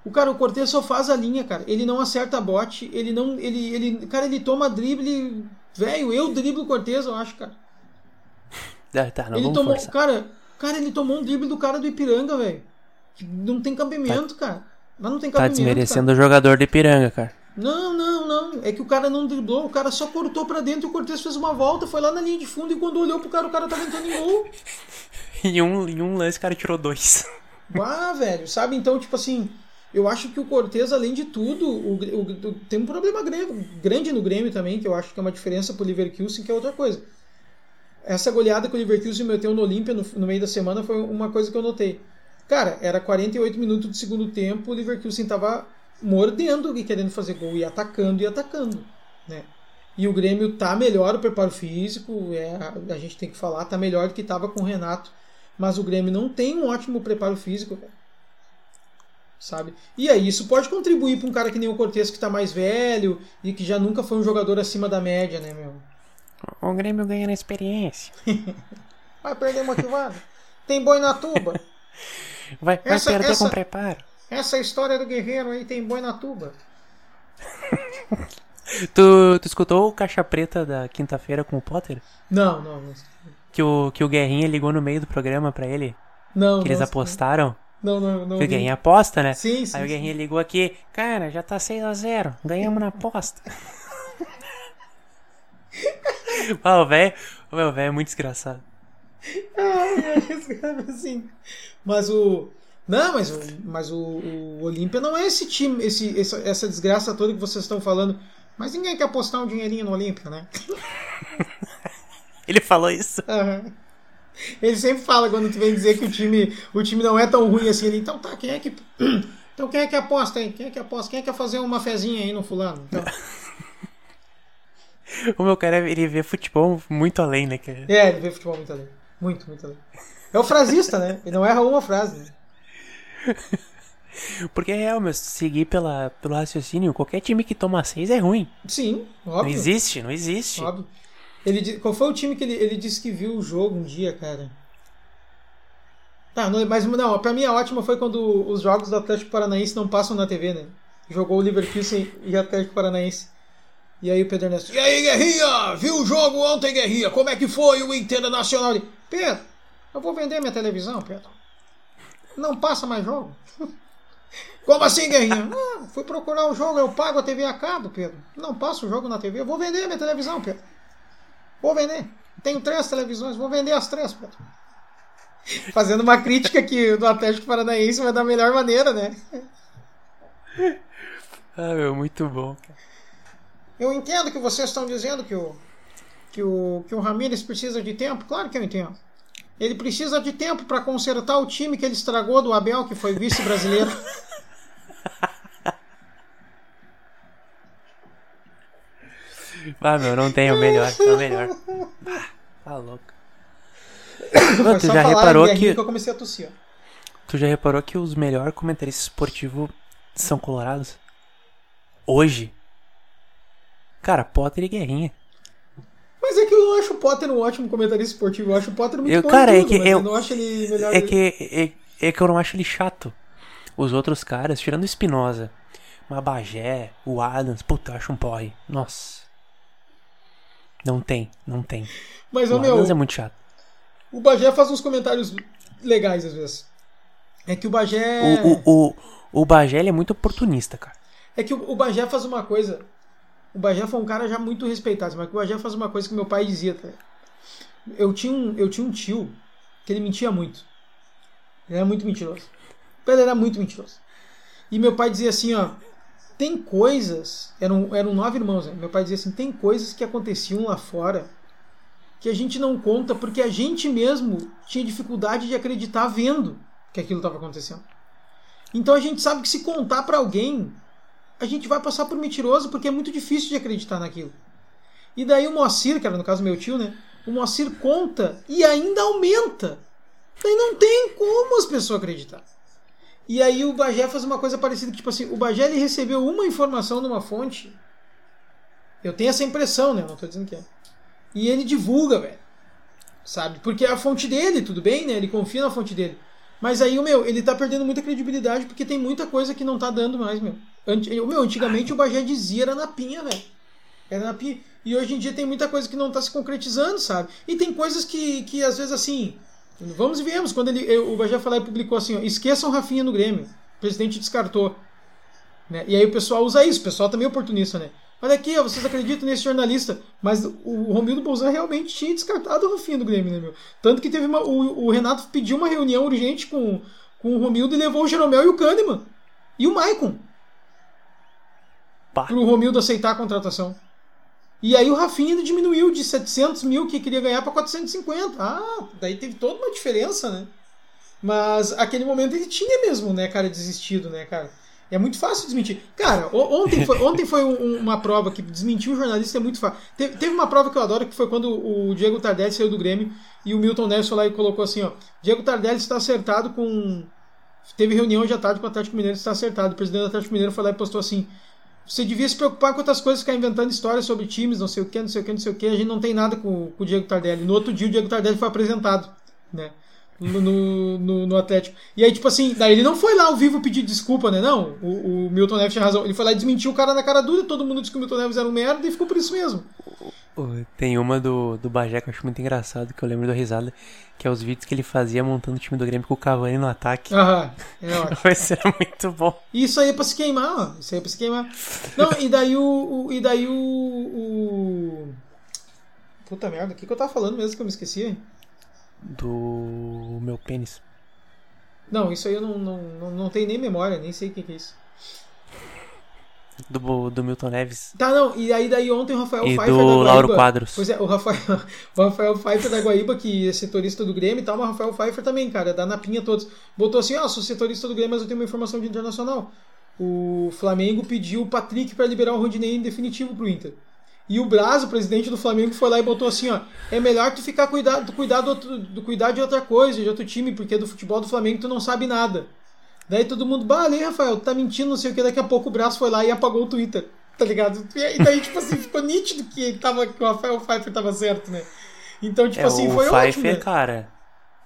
O cara, o Cortez só faz a linha, cara. Ele não acerta a bote, ele não. Ele, ele, cara, ele toma drible. Velho, eu driblo o Cortez, eu acho, cara. Ah, tá, não ele tomou, cara, cara, ele tomou um drible do cara do Ipiranga, velho. Não tem cabimento, tá. cara. Mas não tem tá cabimento. Tá desmerecendo cara. o jogador do Ipiranga, cara. Não, não, não. É que o cara não driblou, o cara só cortou pra dentro e o Cortez fez uma volta, foi lá na linha de fundo e quando olhou pro cara, o cara tava entrando em gol. em, um, em um lance, o cara tirou dois. Ah, velho, sabe? Então, tipo assim, eu acho que o Cortez, além de tudo, o, o, tem um problema grande no Grêmio também, que eu acho que é uma diferença pro Leverkusen, que é outra coisa. Essa goleada que o Leverkusen meteu no Olímpia no, no, meio da semana foi uma coisa que eu notei. Cara, era 48 minutos do segundo tempo, o Leverkusen tava mordendo e querendo fazer gol, e atacando e atacando, né? E o Grêmio tá melhor o preparo físico, é, a gente tem que falar, tá melhor do que tava com o Renato, mas o Grêmio não tem um ótimo preparo físico, sabe? E aí isso pode contribuir para um cara que nem o Cortez que está mais velho e que já nunca foi um jogador acima da média, né, meu? O Grêmio ganha na experiência. vai perder motivado. Tem boi na tuba. Vai, vai essa, perder essa, com preparo. Essa história do guerreiro aí tem boi na tuba. tu, tu escutou o Caixa Preta da quinta-feira com o Potter? Não, não, não. Que o, que o Guerrinha ligou no meio do programa para ele? Não. Que eles não, apostaram? Não, não, não. Que o Guerrinha aposta, né? Sim, sim. Aí o Guerrinha ligou aqui, cara, já tá 6x0, ganhamos na aposta. ah, o velho é muito desgraçado. Ai, assim. Mas o. Não, mas, mas o, o Olímpia não é esse time, esse, essa, essa desgraça toda que vocês estão falando. Mas ninguém quer apostar um dinheirinho no Olímpia, né? Ele falou isso. Uhum. Ele sempre fala quando tu vem dizer que o time, o time não é tão ruim assim. Ele, então tá, quem é que. Então quem é que aposta aí? Quem é que aposta? Quem é que quer fazer uma fezinha aí no fulano? Então. o meu cara, ele vê futebol muito além, né? Cara? É, ele vê futebol muito além. Muito, muito além. É o frasista, né? Ele não erra uma frase. Né? Porque é real, mas seguir pela, pelo raciocínio, qualquer time que toma seis é ruim. Sim, óbvio. Não existe, não existe. Óbvio. Ele, qual foi o time que ele, ele disse que viu o jogo um dia, cara? Tá, não, mas não, pra mim a ótima foi quando os jogos do Atlético Paranaense não passam na TV, né? Jogou o Liverpool e Atlético Paranaense. E aí o Pedro Ernesto, e aí Guerrinha, viu o jogo ontem, Guerrinha? Como é que foi o Internacional? Pedro, eu vou vender minha televisão, Pedro. Não passa mais jogo. Como assim, Guerrinha? Ah, fui procurar o jogo, eu pago a TV a cabo, Pedro. Não passa o jogo na TV, eu vou vender minha televisão, Pedro. Vou vender. Tenho três televisões, vou vender as três, Pedro. Fazendo uma crítica que do Atlético Paranaense vai da melhor maneira, né? Ah, meu, muito bom. Eu entendo que vocês estão dizendo que o, que o, que o Ramírez precisa de tempo. Claro que eu entendo. Ele precisa de tempo para consertar o time que ele estragou do Abel, que foi vice-brasileiro. Ah, meu, não tem o melhor, é o melhor. Ah, tá louco. Mano, tu já reparou que... que eu comecei a tossir. Tu já reparou que os melhores comentaristas esportivos são colorados? Hoje. Cara, Potter e Guerrinha. Mas é que eu não acho o Potter um ótimo comentarista esportivo. Eu acho o Potter muito eu, bom cara, tudo, é que eu, eu não acho ele melhor. É que, é, é que eu não acho ele chato. Os outros caras, tirando o Espinosa, o Bagé, o Adams, puta, eu acho um porre. Nossa. Não tem, não tem. Mas, o meu, Adams é muito chato. O Bagé faz uns comentários legais às vezes. É que o Bagé. O, o, o, o Bagé é muito oportunista, cara. É que o, o Bagé faz uma coisa. O Bagé foi um cara já muito respeitado, mas o Bagé faz uma coisa que meu pai dizia. Tá? Eu, tinha um, eu tinha um tio que ele mentia muito. Ele era muito mentiroso. Ele era muito mentiroso. E meu pai dizia assim, ó. Tem coisas. Eram, eram nove irmãos, né? Meu pai dizia assim: tem coisas que aconteciam lá fora que a gente não conta porque a gente mesmo tinha dificuldade de acreditar vendo que aquilo estava acontecendo. Então a gente sabe que se contar para alguém, a gente vai passar por mentiroso porque é muito difícil de acreditar naquilo. E daí o Moacir, que era no caso meu tio, né? O Moacir conta e ainda aumenta. Daí não tem como as pessoas acreditar. E aí o Bagé faz uma coisa parecida, tipo assim, o Bagé ele recebeu uma informação numa fonte. Eu tenho essa impressão, né? Não tô dizendo que é. E ele divulga, velho. Sabe? Porque é a fonte dele, tudo bem, né? Ele confia na fonte dele. Mas aí, o meu, ele tá perdendo muita credibilidade porque tem muita coisa que não tá dando mais, meu. O meu, antigamente o Bagé dizia era na pinha, velho. Era na pinha. E hoje em dia tem muita coisa que não tá se concretizando, sabe? E tem coisas que, que às vezes assim. Vamos e viemos. Quando ele, o Bagé falou e publicou assim: ó, esqueçam Rafinha no Grêmio. O presidente descartou. Né? E aí o pessoal usa isso. O pessoal também é oportunista, né? Olha aqui, ó, vocês acreditam nesse jornalista. Mas o Romildo Bolzan realmente tinha descartado o Rafinha do Grêmio, né, meu? Tanto que teve uma, o, o, Renato pediu uma reunião urgente com, com o Romildo e levou o Jeromel e o Kahneman. E o Maicon. Para o Romildo aceitar a contratação. E aí o Rafinha diminuiu de 700 mil que queria ganhar para 450. Ah, daí teve toda uma diferença, né? Mas aquele momento ele tinha mesmo, né, cara, desistido, né, cara? É muito fácil desmentir. Cara, ontem foi, ontem foi um, uma prova que desmentir um jornalista é muito fácil. Teve, teve, uma prova que eu adoro, que foi quando o Diego Tardelli saiu do Grêmio e o Milton Neves foi lá e colocou assim, ó. Diego Tardelli está acertado com... Teve reunião hoje à tarde com o Atlético Mineiro, está acertado. O presidente do Atlético Mineiro foi lá e postou assim... Você devia se preocupar com outras coisas, ficar inventando histórias sobre times, não sei o que, não sei o que, não sei o que. A gente não tem nada com, com o Diego Tardelli. No outro dia o Diego Tardelli foi apresentado, né? No, no, no, Atlético. E aí, tipo assim, daí ele não foi lá ao vivo pedir desculpa, né? Não, o, o Milton Neves tinha razão. Ele foi lá e desmentiu o cara na cara dura, todo mundo disse que o Milton Neves era um merda e ficou por isso mesmo. Tem uma do, do Bagé que eu acho muito engraçado, que eu lembro da risada, que é os vídeos que ele fazia montando o time do Grêmio com o Cavani no ataque. Aham, é ótimo. Vai ser muito bom. Isso aí é pra se queimar, ó. Isso aí é pra se queimar. Não, e daí o. o e daí o, o. Puta merda, o que, que eu tava falando mesmo que eu me esqueci, hein? Do meu pênis. Não, isso aí eu não, não, não, não tenho nem memória, nem sei o que, que é isso. Do, do Milton Neves. Tá, não, e aí daí ontem o Rafael e Pfeiffer do da Lauro Quadros. Pois é, o Rafael, o Rafael Pfeiffer da Guaíba, que é setorista do Grêmio e tal, mas o Rafael Pfeiffer também, cara, da Napinha todos. Botou assim, ó, oh, sou setorista do Grêmio, mas eu tenho uma informação de internacional. O Flamengo pediu o Patrick para liberar o Rodinei em definitivo pro Inter. E o Braz, o presidente do Flamengo, foi lá e botou assim, ó, é melhor tu ficar cuidado, cuidar, do outro, do cuidar de outra coisa, de outro time, porque do futebol do Flamengo tu não sabe nada. Daí todo mundo, bah, ali, Rafael, tu tá mentindo, não sei o que, daqui a pouco o Braz foi lá e apagou o Twitter, tá ligado? E daí, tipo assim, ficou nítido que, tava, que o Rafael Pfeiffer tava certo, né? Então, tipo é, assim, o foi Pfeiffer, ótimo. Né? cara,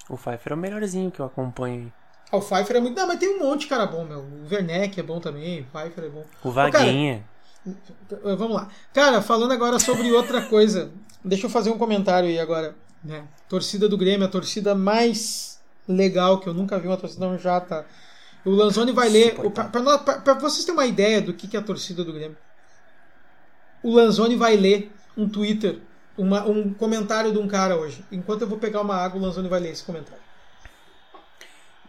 o Pfeiffer é o melhorzinho que eu acompanho. Ah, o Pfeiffer é muito... Não, mas tem um monte de cara bom, meu. O Werneck é bom também, o Pfeiffer é bom. O Vaguinha... Ô, Vamos lá. Cara, falando agora sobre outra coisa. Deixa eu fazer um comentário aí agora. Né? Torcida do Grêmio, a torcida mais legal que eu nunca vi uma torcida já tá. O Lanzoni vai ler. Para vocês terem uma ideia do que é a torcida do Grêmio. O Lanzoni vai ler um Twitter, uma, um comentário de um cara hoje. Enquanto eu vou pegar uma água, o Lanzoni vai ler esse comentário.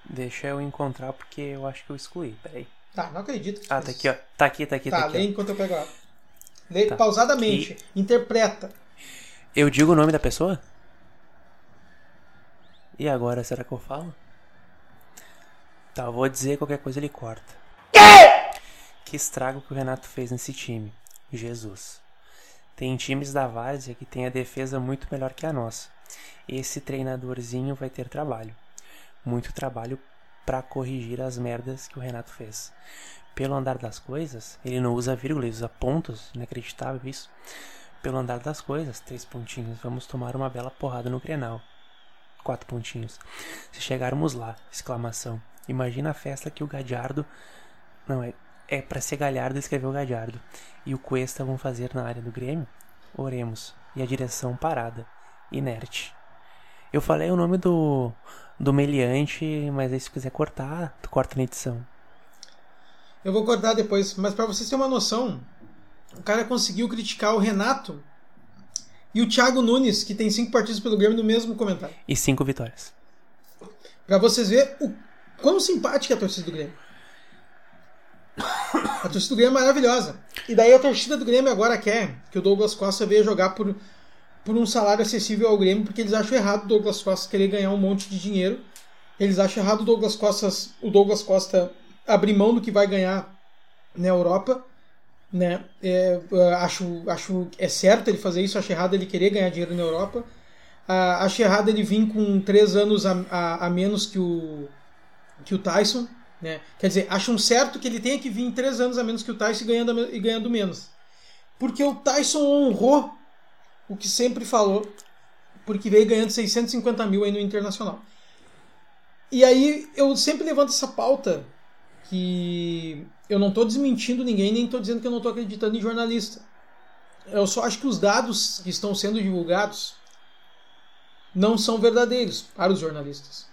Deixa eu encontrar porque eu acho que eu excluí. Peraí. Tá, não acredito. Ah, tá aqui, ó. Tá aqui, tá aqui, tá, tá aqui. lê ó. enquanto eu pego a. Lê Tá. pausadamente. Interpreta. Eu digo o nome da pessoa? E agora, será que eu falo? Tá, eu vou dizer qualquer coisa ele corta. Que estrago que o Renato fez nesse time. Jesus. Tem times da Várzea que tem a defesa muito melhor que a nossa. Esse treinadorzinho vai ter trabalho. Muito trabalho pra corrigir as merdas que o Renato fez. Pelo andar das coisas, ele não usa vírgula, ele usa pontos. Inacreditável isso. Pelo andar das coisas, três pontinhos. Vamos tomar uma bela porrada no Grenal. Quatro pontinhos. Se chegarmos lá, exclamação. Imagina a festa que o Gadiardo. Não, é, é para ser Galhardo escreveu Gadiardo. E o Cuesta vão fazer na área do Grêmio? Oremos. E a direção parada. Inerte. Eu falei o nome do. Do meliante, mas aí se quiser cortar, tu corta na edição. Eu vou cortar depois, mas pra vocês terem uma noção, o cara conseguiu criticar o Renato e o Thiago Nunes, que tem cinco partidos pelo Grêmio, no mesmo comentário. E cinco vitórias. Pra vocês verem o quão simpática é a torcida do Grêmio. A torcida do Grêmio é maravilhosa. E daí a torcida do Grêmio agora quer que o Douglas Costa venha jogar por, por um salário acessível ao Grêmio, porque eles acham errado o Douglas Costa querer ganhar um monte de dinheiro. Eles acham errado o Douglas Costa, o Douglas Costa abrir mão do que vai ganhar na Europa. Né? É, é, acho, acho é certo ele fazer isso, acho errado ele querer ganhar dinheiro na Europa. Ah, acho errado ele vir com três anos a, a, a menos que o, que o Tyson. Né? Quer dizer, acham certo que ele tenha que vir três anos a menos que o Tyson ganhando, e ganhando menos. Porque o Tyson honrou o que sempre falou, porque veio ganhando 650 mil aí no Internacional. E aí eu sempre levanto essa pauta que eu não estou desmentindo ninguém, nem estou dizendo que eu não estou acreditando em jornalista. Eu só acho que os dados que estão sendo divulgados não são verdadeiros para os jornalistas.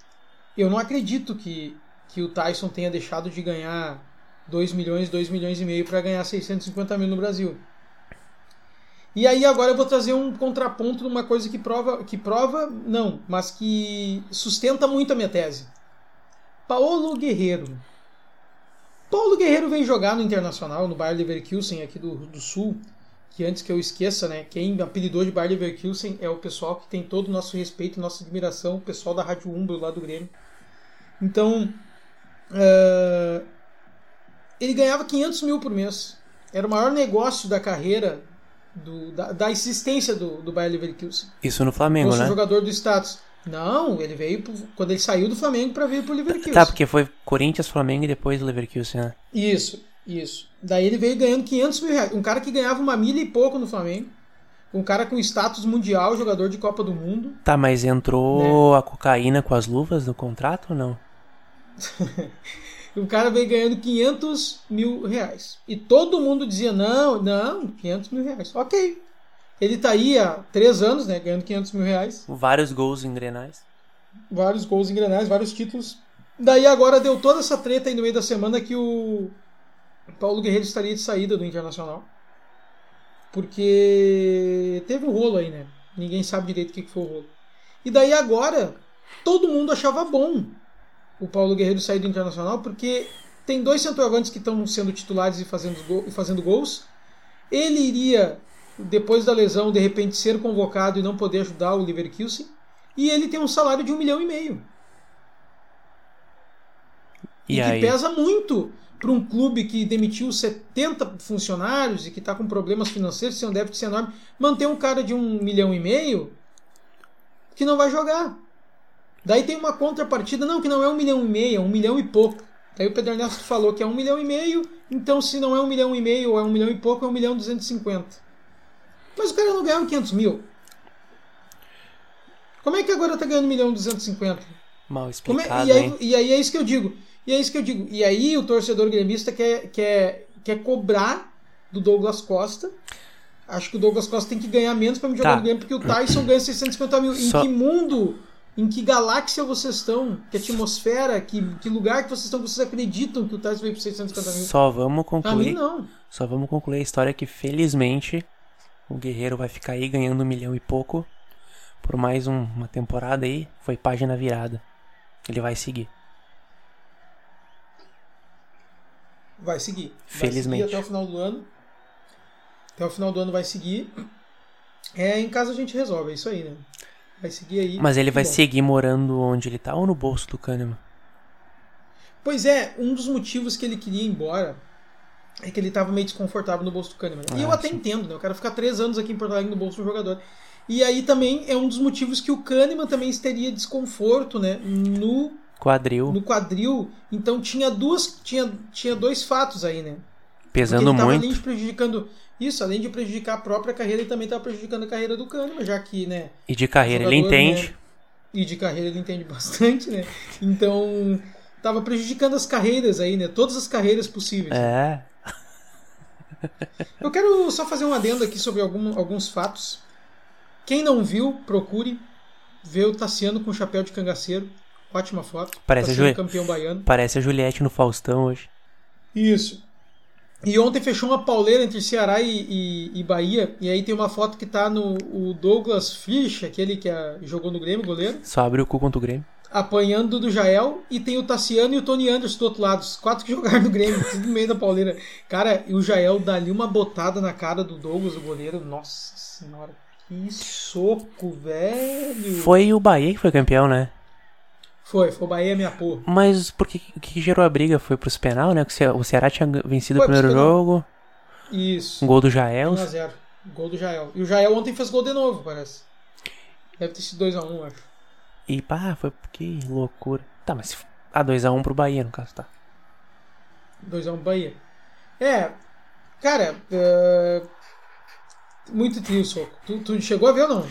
Eu não acredito que, que o Tyson tenha deixado de ganhar 2 milhões, 2 milhões e meio para ganhar 650 mil no Brasil. E aí agora eu vou trazer um contraponto de uma coisa que prova, que prova, não, mas que sustenta muito a minha tese. Paulo Guerreiro. Paulo Guerreiro vem jogar no Internacional, no Bayer Leverkusen aqui do, do Sul, que antes que eu esqueça, né, quem apelidou de Bayer Leverkusen é o pessoal que tem todo o nosso respeito, nossa admiração, o pessoal da Rádio Umbro lá do Grêmio. Então, uh, ele ganhava 500 mil por mês. Era o maior negócio da carreira do, da, da, existência do, do Bayer Leverkusen. Isso no Flamengo, Fosse né? jogador do status. Não, ele veio pro, quando ele saiu do Flamengo para vir pro Leverkusen. Tá, porque foi Corinthians, Flamengo e depois Leverkusen, né? Isso, isso. Daí ele veio ganhando 500 mil reais. Um cara que ganhava uma milha e pouco no Flamengo. Um cara com status mundial, jogador de Copa do Mundo. Tá, mas entrou a cocaína com as luvas no contrato ou não? o cara veio ganhando 500 mil reais. E todo mundo dizia: não, não, 500 mil reais. Ok. Ele tá aí há três anos, né? Ganhando 500 mil reais. Vários gols em grenais. Vários gols em grenais, vários títulos. Daí agora deu toda essa treta aí no meio da semana que o Paulo Guerreiro estaria de saída do Internacional. Porque teve um rolo aí, né? Ninguém sabe direito o que foi o rolo. E daí agora, todo mundo achava bom o Paulo Guerreiro sair do Internacional, porque tem dois centroavantes que estão sendo titulares e fazendo, gol, e fazendo gols. Ele iria, depois da lesão, de repente ser convocado e não poder ajudar o Leverkusen. E ele tem um salário de um milhão e meio. E, e aí? que pesa muito para um clube que demitiu 70 funcionários e que está com problemas financeiros, tem um déficit enorme, manter um cara de um milhão e meio que não vai jogar. Daí tem uma contrapartida, não, que não é um milhão e meio, é um milhão e pouco. Daí o Pedro Ernesto falou que é um milhão e meio, então se não é um milhão e meio ou é um milhão e pouco, é um milhão e duzentos e cinquenta. Mas o cara não ganhava 500 mil. Como é que agora tá ganhando um milhão e duzentos e cinquenta? Mal Como explicado, é, e, aí, hein? e aí é isso que eu digo. E é isso que eu digo. E aí o torcedor gremista quer, quer, quer cobrar do Douglas Costa. Acho que o Douglas Costa tem que ganhar menos para me jogar Tá. no Grêmio, porque o Tyson ganha 650 mil. Só- Em que mundo, em que galáxia vocês estão, que atmosfera, que, que lugar que vocês estão, vocês acreditam que o Tais veio por 650 mil. Só vamos concluir. Mim, não. Só vamos concluir a história que, felizmente, o Guerreiro vai ficar aí ganhando um milhão e pouco por mais um, uma temporada aí. Foi página virada. Ele vai seguir. Vai seguir. Felizmente. Vai seguir até o final do ano. Até o final do ano vai seguir. É, em casa a gente resolve, é isso aí, né? Vai seguir aí. Mas ele vai Bom. seguir morando onde ele tá ou no bolso do Kahneman? Pois é, um dos motivos que ele queria ir embora é que ele estava meio desconfortável no bolso do Kahneman. e eu Ah, até sim. entendo, né? O cara ficar três anos aqui em Porto Alegre no bolso do jogador. E aí também é um dos motivos que o Kahneman também teria desconforto, né? No, Quadril, no quadril. Então tinha duas. Tinha, tinha dois fatos aí, né? Pesando ele tava muito. prejudicando. Isso, além de prejudicar a própria carreira, ele também estava prejudicando a carreira do Kahneman, já que, né? E de carreira ele jogador, entende. né, E de carreira ele entende bastante, né? Então, tava prejudicando as carreiras aí, né? Todas as carreiras possíveis. É. Eu quero só fazer um adendo aqui sobre algum- alguns fatos. Quem não viu, procure ver o Tassiano com chapéu de cangaceiro. Ótima foto. Parece Tassiano Ju- campeão baiano. Parece a Juliette no Faustão hoje. Isso. E ontem fechou uma pauleira entre Ceará e, e- e Bahia. E aí tem uma foto que tá no Douglas Frisch, aquele que ah, jogou no Grêmio, goleiro. Só abre o cu contra o Grêmio. apanhando do Jael e tem o Tassiano e o Tony Anderson do outro lado. Os quatro que jogaram no Grêmio, tudo no meio da pauleira. Cara, e o Jael dá ali uma botada na cara do Douglas, o goleiro. Nossa senhora, que soco, velho. Foi o Bahia que foi campeão, né? Foi, foi o Bahia minha porra. Mas por que, o que gerou a briga? Foi pros penal, né? Que o Ce- o Ceará tinha vencido Foi o primeiro jogo. Isso. Um gol do Jael. 1x0. Gol do Jael. E o Jael ontem fez gol de novo, parece. Deve ter sido 2x1, acho. E pá, foi que loucura. Tá, mas. Ah, 2x1 pro Bahia, no caso, tá. 2x1 Bahia. É, cara, é, muito trio o soco. Tu, tu chegou a ver ou não?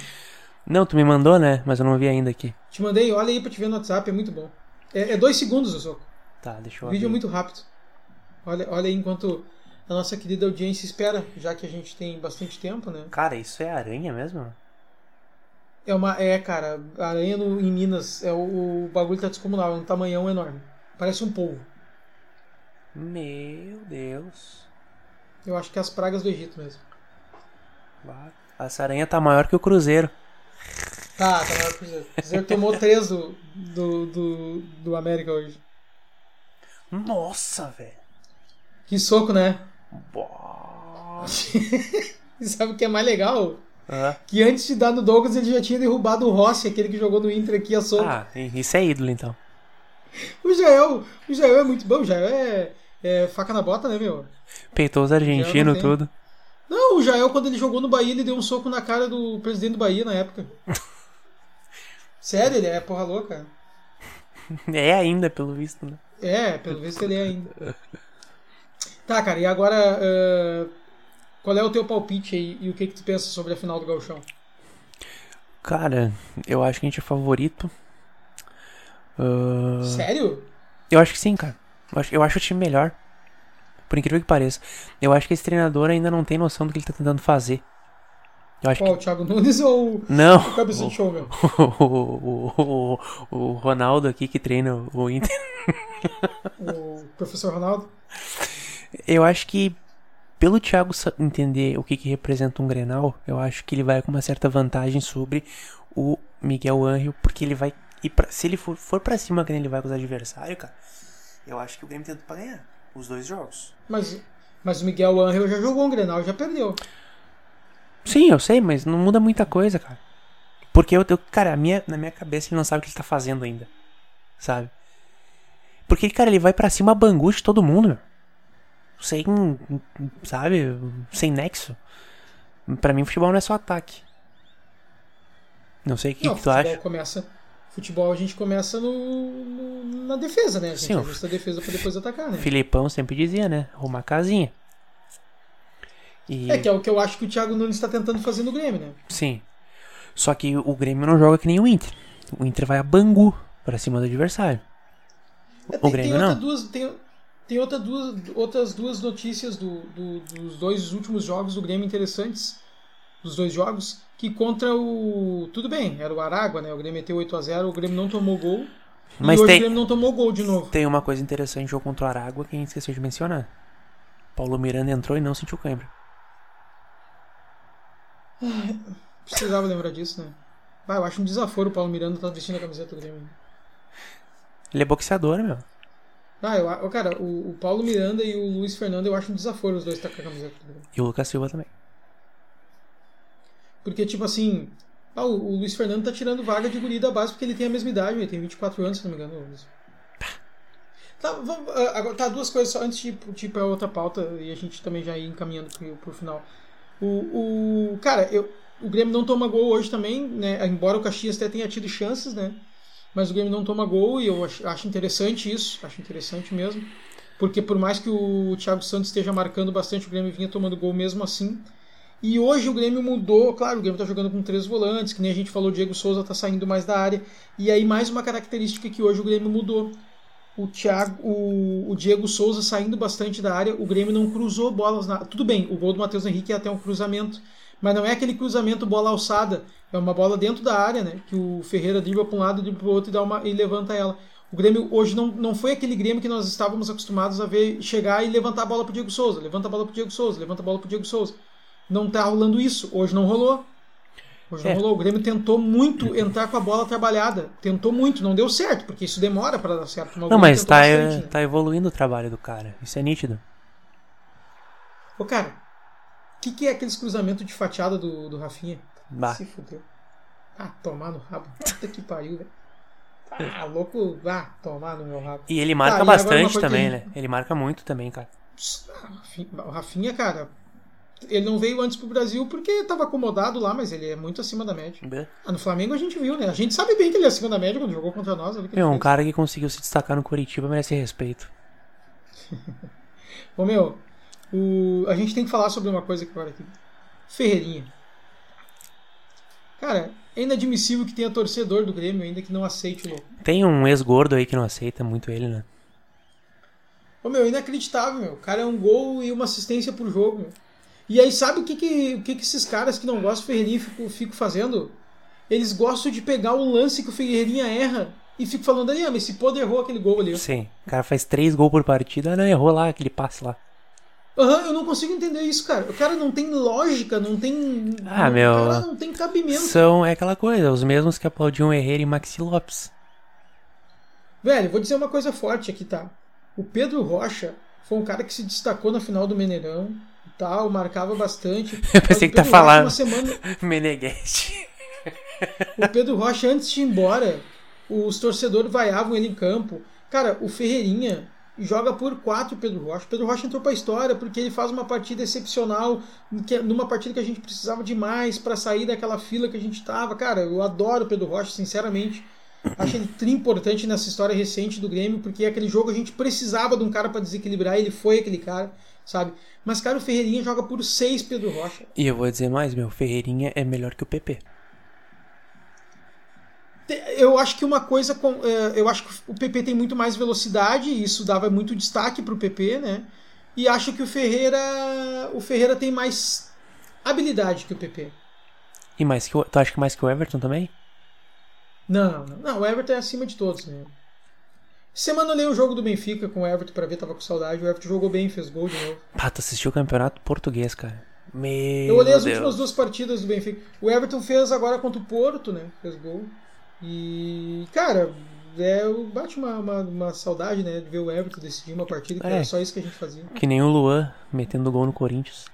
Não, tu me mandou, né? Mas eu não vi ainda aqui. Te mandei, olha aí pra te ver no WhatsApp, é muito bom. É, é dois segundos o soco. Tá, deixa O eu vídeo é muito rápido. Olha, olha aí enquanto a nossa querida audiência espera, já que a gente tem bastante tempo, né? Cara, isso é aranha mesmo? É uma. É, cara, aranha no, em Minas, é o, o bagulho tá descomunal, é um tamanhão enorme. Parece um polvo. Meu Deus. Eu acho que é as pragas do Egito mesmo. Essa aranha tá maior que o Cruzeiro. Tá, tá maior que o Cruzeiro. O Cruzeiro tomou três do, do, do, do América hoje. Nossa, velho. Que soco, né? E sabe o que é mais legal? Ah, Que antes de dar no Douglas ele já tinha derrubado o Rossi, aquele que jogou no Inter aqui a soco. Ah, isso é ídolo então. O Jael, o Jael é muito bom, o Jael é, é faca na bota, né, meu? Peitou os argentinos, tudo. Não, o Jael, quando ele jogou no Bahia, ele deu um soco na cara do presidente do Bahia na época. Sério, ele é porra louca. É ainda, pelo visto, né? É, pelo visto ele é ainda. Tá, cara, e agora, ah, qual é o teu palpite aí e o que, que tu pensa sobre a final do Gauchão? Cara, eu acho que a gente é favorito. Ah, Sério? eu acho que sim, cara. Eu acho, eu acho o time melhor. Por incrível que pareça. Eu acho que esse treinador ainda não tem noção do que ele tá tentando fazer. Eu acho Qual, o Thiago Nunes ou que. Não! o Cabeça de Show, meu? O, o, o, o Ronaldo aqui que treina o Inter. O professor Ronaldo? Eu acho que pelo Thiago entender o que, que representa um Grenal, eu acho que ele vai com uma certa vantagem sobre o Miguel Angel, porque ele vai ir pra, se ele for, for para cima que ele vai com os adversários, cara. Eu acho que o Grêmio tenta pra ganhar os dois jogos. Mas, mas o Miguel Angel já jogou um Grenal e já perdeu. Sim, eu sei, mas não muda muita coisa, cara. Porque eu, eu cara, a minha, na minha cabeça ele não sabe o que ele tá fazendo ainda. Sabe? Porque, cara, ele vai pra cima bangu de todo mundo, meu. Sem, sabe? Sem nexo. Pra mim, futebol não é só ataque. Não sei o que, Não, que tu futebol acha. começa. Futebol a gente começa no, no- na defesa, né? A gente Sim, o- ajusta a defesa pra depois atacar, né? Filipão sempre dizia, né? Arrumar casinha. E, É que é o que eu acho que o Thiago Nunes tá tentando fazer no Grêmio, né? Sim. Só que o Grêmio não joga que nem o Inter. O Inter vai a bangu pra cima do adversário. É, O tem, Grêmio tem não. Duas, tem tem outra duas, outras duas notícias do, do- dos dois últimos jogos do Grêmio interessantes. Dos dois jogos. Que contra o. Tudo bem, era o Aragua, né? O Grêmio meteu 8x0, o Grêmio não tomou gol. Mas e tem- o Grêmio não tomou gol de novo. Tem uma coisa interessante no jogo contra o Aragua que a gente esqueceu de mencionar. Paulo Miranda entrou e não sentiu cãibra. Precisava lembrar disso, né? Vai, eu acho um desaforo o Paulo Miranda tá vestindo a camiseta do Grêmio. Ele é boxeador, meu. Ah, eu, cara, o, o, Paulo Miranda e o Luiz Fernando eu acho um desaforo os dois estar com a camiseta. E o Lucas Silva também. Porque, tipo assim, ah, o, o, Luiz Fernando tá tirando vaga de guri da base porque ele tem a mesma idade, ele tem 24 anos, se não me engano. Tá, vamos, ah, agora, tá, duas coisas só antes de, ir pra outra pauta e a gente também já ir encaminhando pro, pro final. O, o, cara, eu, o Grêmio não toma gol hoje também, né? Embora o Caxias até tenha tido chances, né? Mas o Grêmio não toma gol e eu acho, acho interessante isso, acho interessante mesmo. Porque por mais que o Thiago Santos esteja marcando bastante, o Grêmio vinha tomando gol mesmo assim. E hoje o Grêmio mudou, claro, o Grêmio está jogando com três volantes, que nem a gente falou, o Diego Souza está saindo mais da área. E aí mais uma característica que hoje o Grêmio mudou. O, Thiago, o, o Diego Souza saindo bastante da área, o Grêmio não cruzou bolas. Na... Tudo bem, o gol do Matheus Henrique é até um cruzamento, mas não é aquele cruzamento bola alçada, é uma bola dentro da área, né? Que o Ferreira dribla para um lado, dribla para o outro e, dá uma, e levanta ela. O Grêmio hoje não, não foi aquele Grêmio que nós estávamos acostumados a ver chegar e levantar a bola para Diego Souza, levanta a bola para Diego Souza, levanta a bola para Diego Souza. Não está rolando isso. Hoje não rolou. Hoje é. não rolou. O Grêmio tentou muito entrar com a bola trabalhada. Tentou muito, não deu certo, porque isso demora para dar certo. Mas não, mas está tá evoluindo o trabalho do cara. Isso é nítido. Ô, cara, que, que é aqueles cruzamentos de fatiada do, do Rafinha? Bah. Se fudeu. Ah, tomar no rabo. Puta que pariu, velho. Ah, louco. Ah, tomar no meu rabo. E ele marca tá, bastante também, né? Ele marca muito também, cara. O Rafinha, cara, ele não veio antes pro Brasil porque estava acomodado lá, mas ele é muito acima da média. Ah, no Flamengo a gente viu, né? A gente sabe bem que ele é acima da média quando jogou contra nós. É um cara que conseguiu se destacar no Curitiba merece respeito. Ô meu, o, a gente tem que falar sobre uma coisa agora aqui. Ferreirinha. Cara, é inadmissível que tenha torcedor do Grêmio ainda que não aceite o louco. Tem um ex-gordo aí que não aceita muito ele, né? Ô meu, inacreditável, meu. O cara é um gol e uma assistência por jogo, meu. E aí, sabe o que, que, o que, que esses caras que não gostam do Ferreirinha ficam, ficam fazendo? Eles gostam de pegar o lance que o Ferreirinha erra e ficam falando ali, ah, mas esse poder errou aquele gol ali. Sim, o cara faz três gols por partida, não errou lá aquele passe lá. Uhum, eu não consigo entender isso, cara. O cara não tem lógica, não tem. Ah, meu. O cara não tem cabimento. São, é aquela coisa, os mesmos que aplaudiam o Herrera e Maxi Lopes. Velho, vou dizer uma coisa forte aqui, tá? O Pedro Rocha foi um cara que se destacou na final do Meneirão e tal, marcava bastante. Eu pensei que tá falando. Semana... Meneghete. O Pedro Rocha, antes de ir embora, os torcedores vaiavam ele em campo. Cara, o Ferreirinha joga por quatro Pedro Rocha. Pedro Rocha entrou para a história porque ele faz uma partida excepcional, é numa partida que a gente precisava demais para sair daquela fila que a gente estava. Cara, eu adoro Pedro Rocha, sinceramente. Acho ele tri importante nessa história recente do Grêmio, porque aquele jogo a gente precisava de um cara para desequilibrar, ele foi aquele cara, sabe? Mas, cara, o Ferreirinha joga por seis Pedro Rocha. E eu vou dizer mais, meu, Ferreirinha é melhor que o PP. Eu acho que uma coisa com. É, eu acho que o PP tem muito mais velocidade, e isso dava muito destaque para o PP, né? E acho que o Ferreira. O Ferreira tem mais habilidade que o PP. E mais que o, tu acha que mais que o Everton também? Não, não, não. O Everton é acima de todos, né? Semana eu olhei o jogo do Benfica com o Everton para ver, tava com saudade. O Everton jogou bem, fez gol de novo. Pá, tu assistiu o campeonato português, cara. Meu eu olhei as Deus. últimas duas partidas do Benfica. O Everton fez agora contra o Porto, né? Fez gol. E, cara, é, bate uma, uma, uma, saudade, né, de ver o Everton decidir uma partida, que é, era só isso que a gente fazia. Que nem o Luan metendo gol no Corinthians.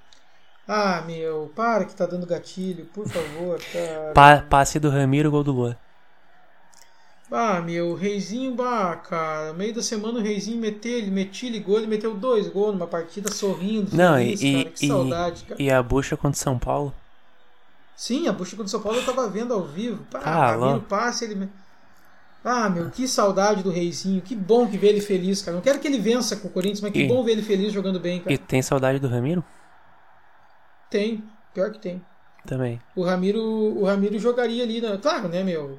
Ah, meu, para que tá dando gatilho, por favor. Pa passe do Ramiro, gol do Luan. Ah, meu, o Reizinho, bah, cara, meio da semana o Reizinho meteu, ele metia ele gol, ele meteu dois gols numa partida sorrindo. Não, feliz, e, cara, que e, saudade, cara. E a bucha contra São Paulo? Sim, a bucha contra São Paulo eu tava vendo ao vivo. Pá, ah, tá passe, ele. Ah, meu, que saudade do Reizinho. Que bom que ver ele feliz, cara. Não quero que ele vença com o Corinthians, mas que e... bom ver ele feliz jogando bem, cara. E tem saudade do Ramiro? Tem, pior que tem. Também. O Ramiro, o Ramiro jogaria ali, na... claro, né, meu?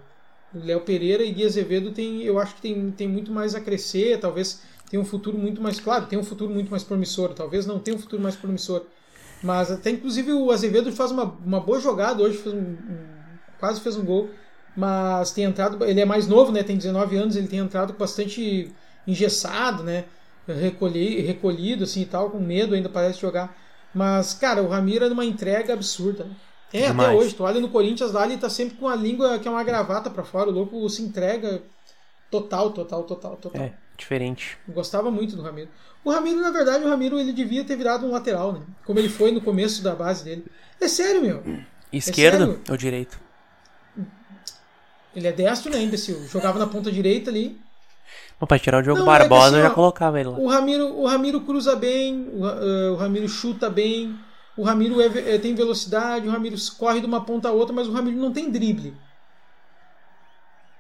Léo Pereira e Gui Azevedo tem, eu acho que tem, tem muito mais a crescer, talvez tenha um futuro muito mais claro, tem um futuro muito mais promissor, talvez não tenha um futuro mais promissor. Mas até inclusive o Azevedo faz uma, uma boa jogada hoje, fez um, um, quase fez um gol. Mas tem entrado, ele é mais novo, né? Tem 19 anos, ele tem entrado bastante engessado, né? Recolhi, recolhido assim e tal, com medo ainda parece jogar. Mas, cara, o Ramiro é numa entrega absurda. Né? É, Demais. até hoje. Tu olha no Corinthians lá, ele tá sempre com a língua que é uma gravata para fora. O louco se entrega total, total, total, total. É. Diferente. Gostava muito do Ramiro. O Ramiro, na verdade, o Ramiro ele devia ter virado um lateral, né? Como ele foi no começo da base dele. É sério, meu. Esquerdo é ou direito? Ele é destro, né, imbecil? Jogava na ponta direita ali. Bom, pra tirar o jogo Não, é Barbosa, é assim, eu já colocava ele lá. O Ramiro, o Ramiro cruza bem, o, uh, o Ramiro chuta bem, o Ramiro é, é, tem velocidade, o Ramiro corre de uma ponta a outra, mas o Ramiro não tem drible.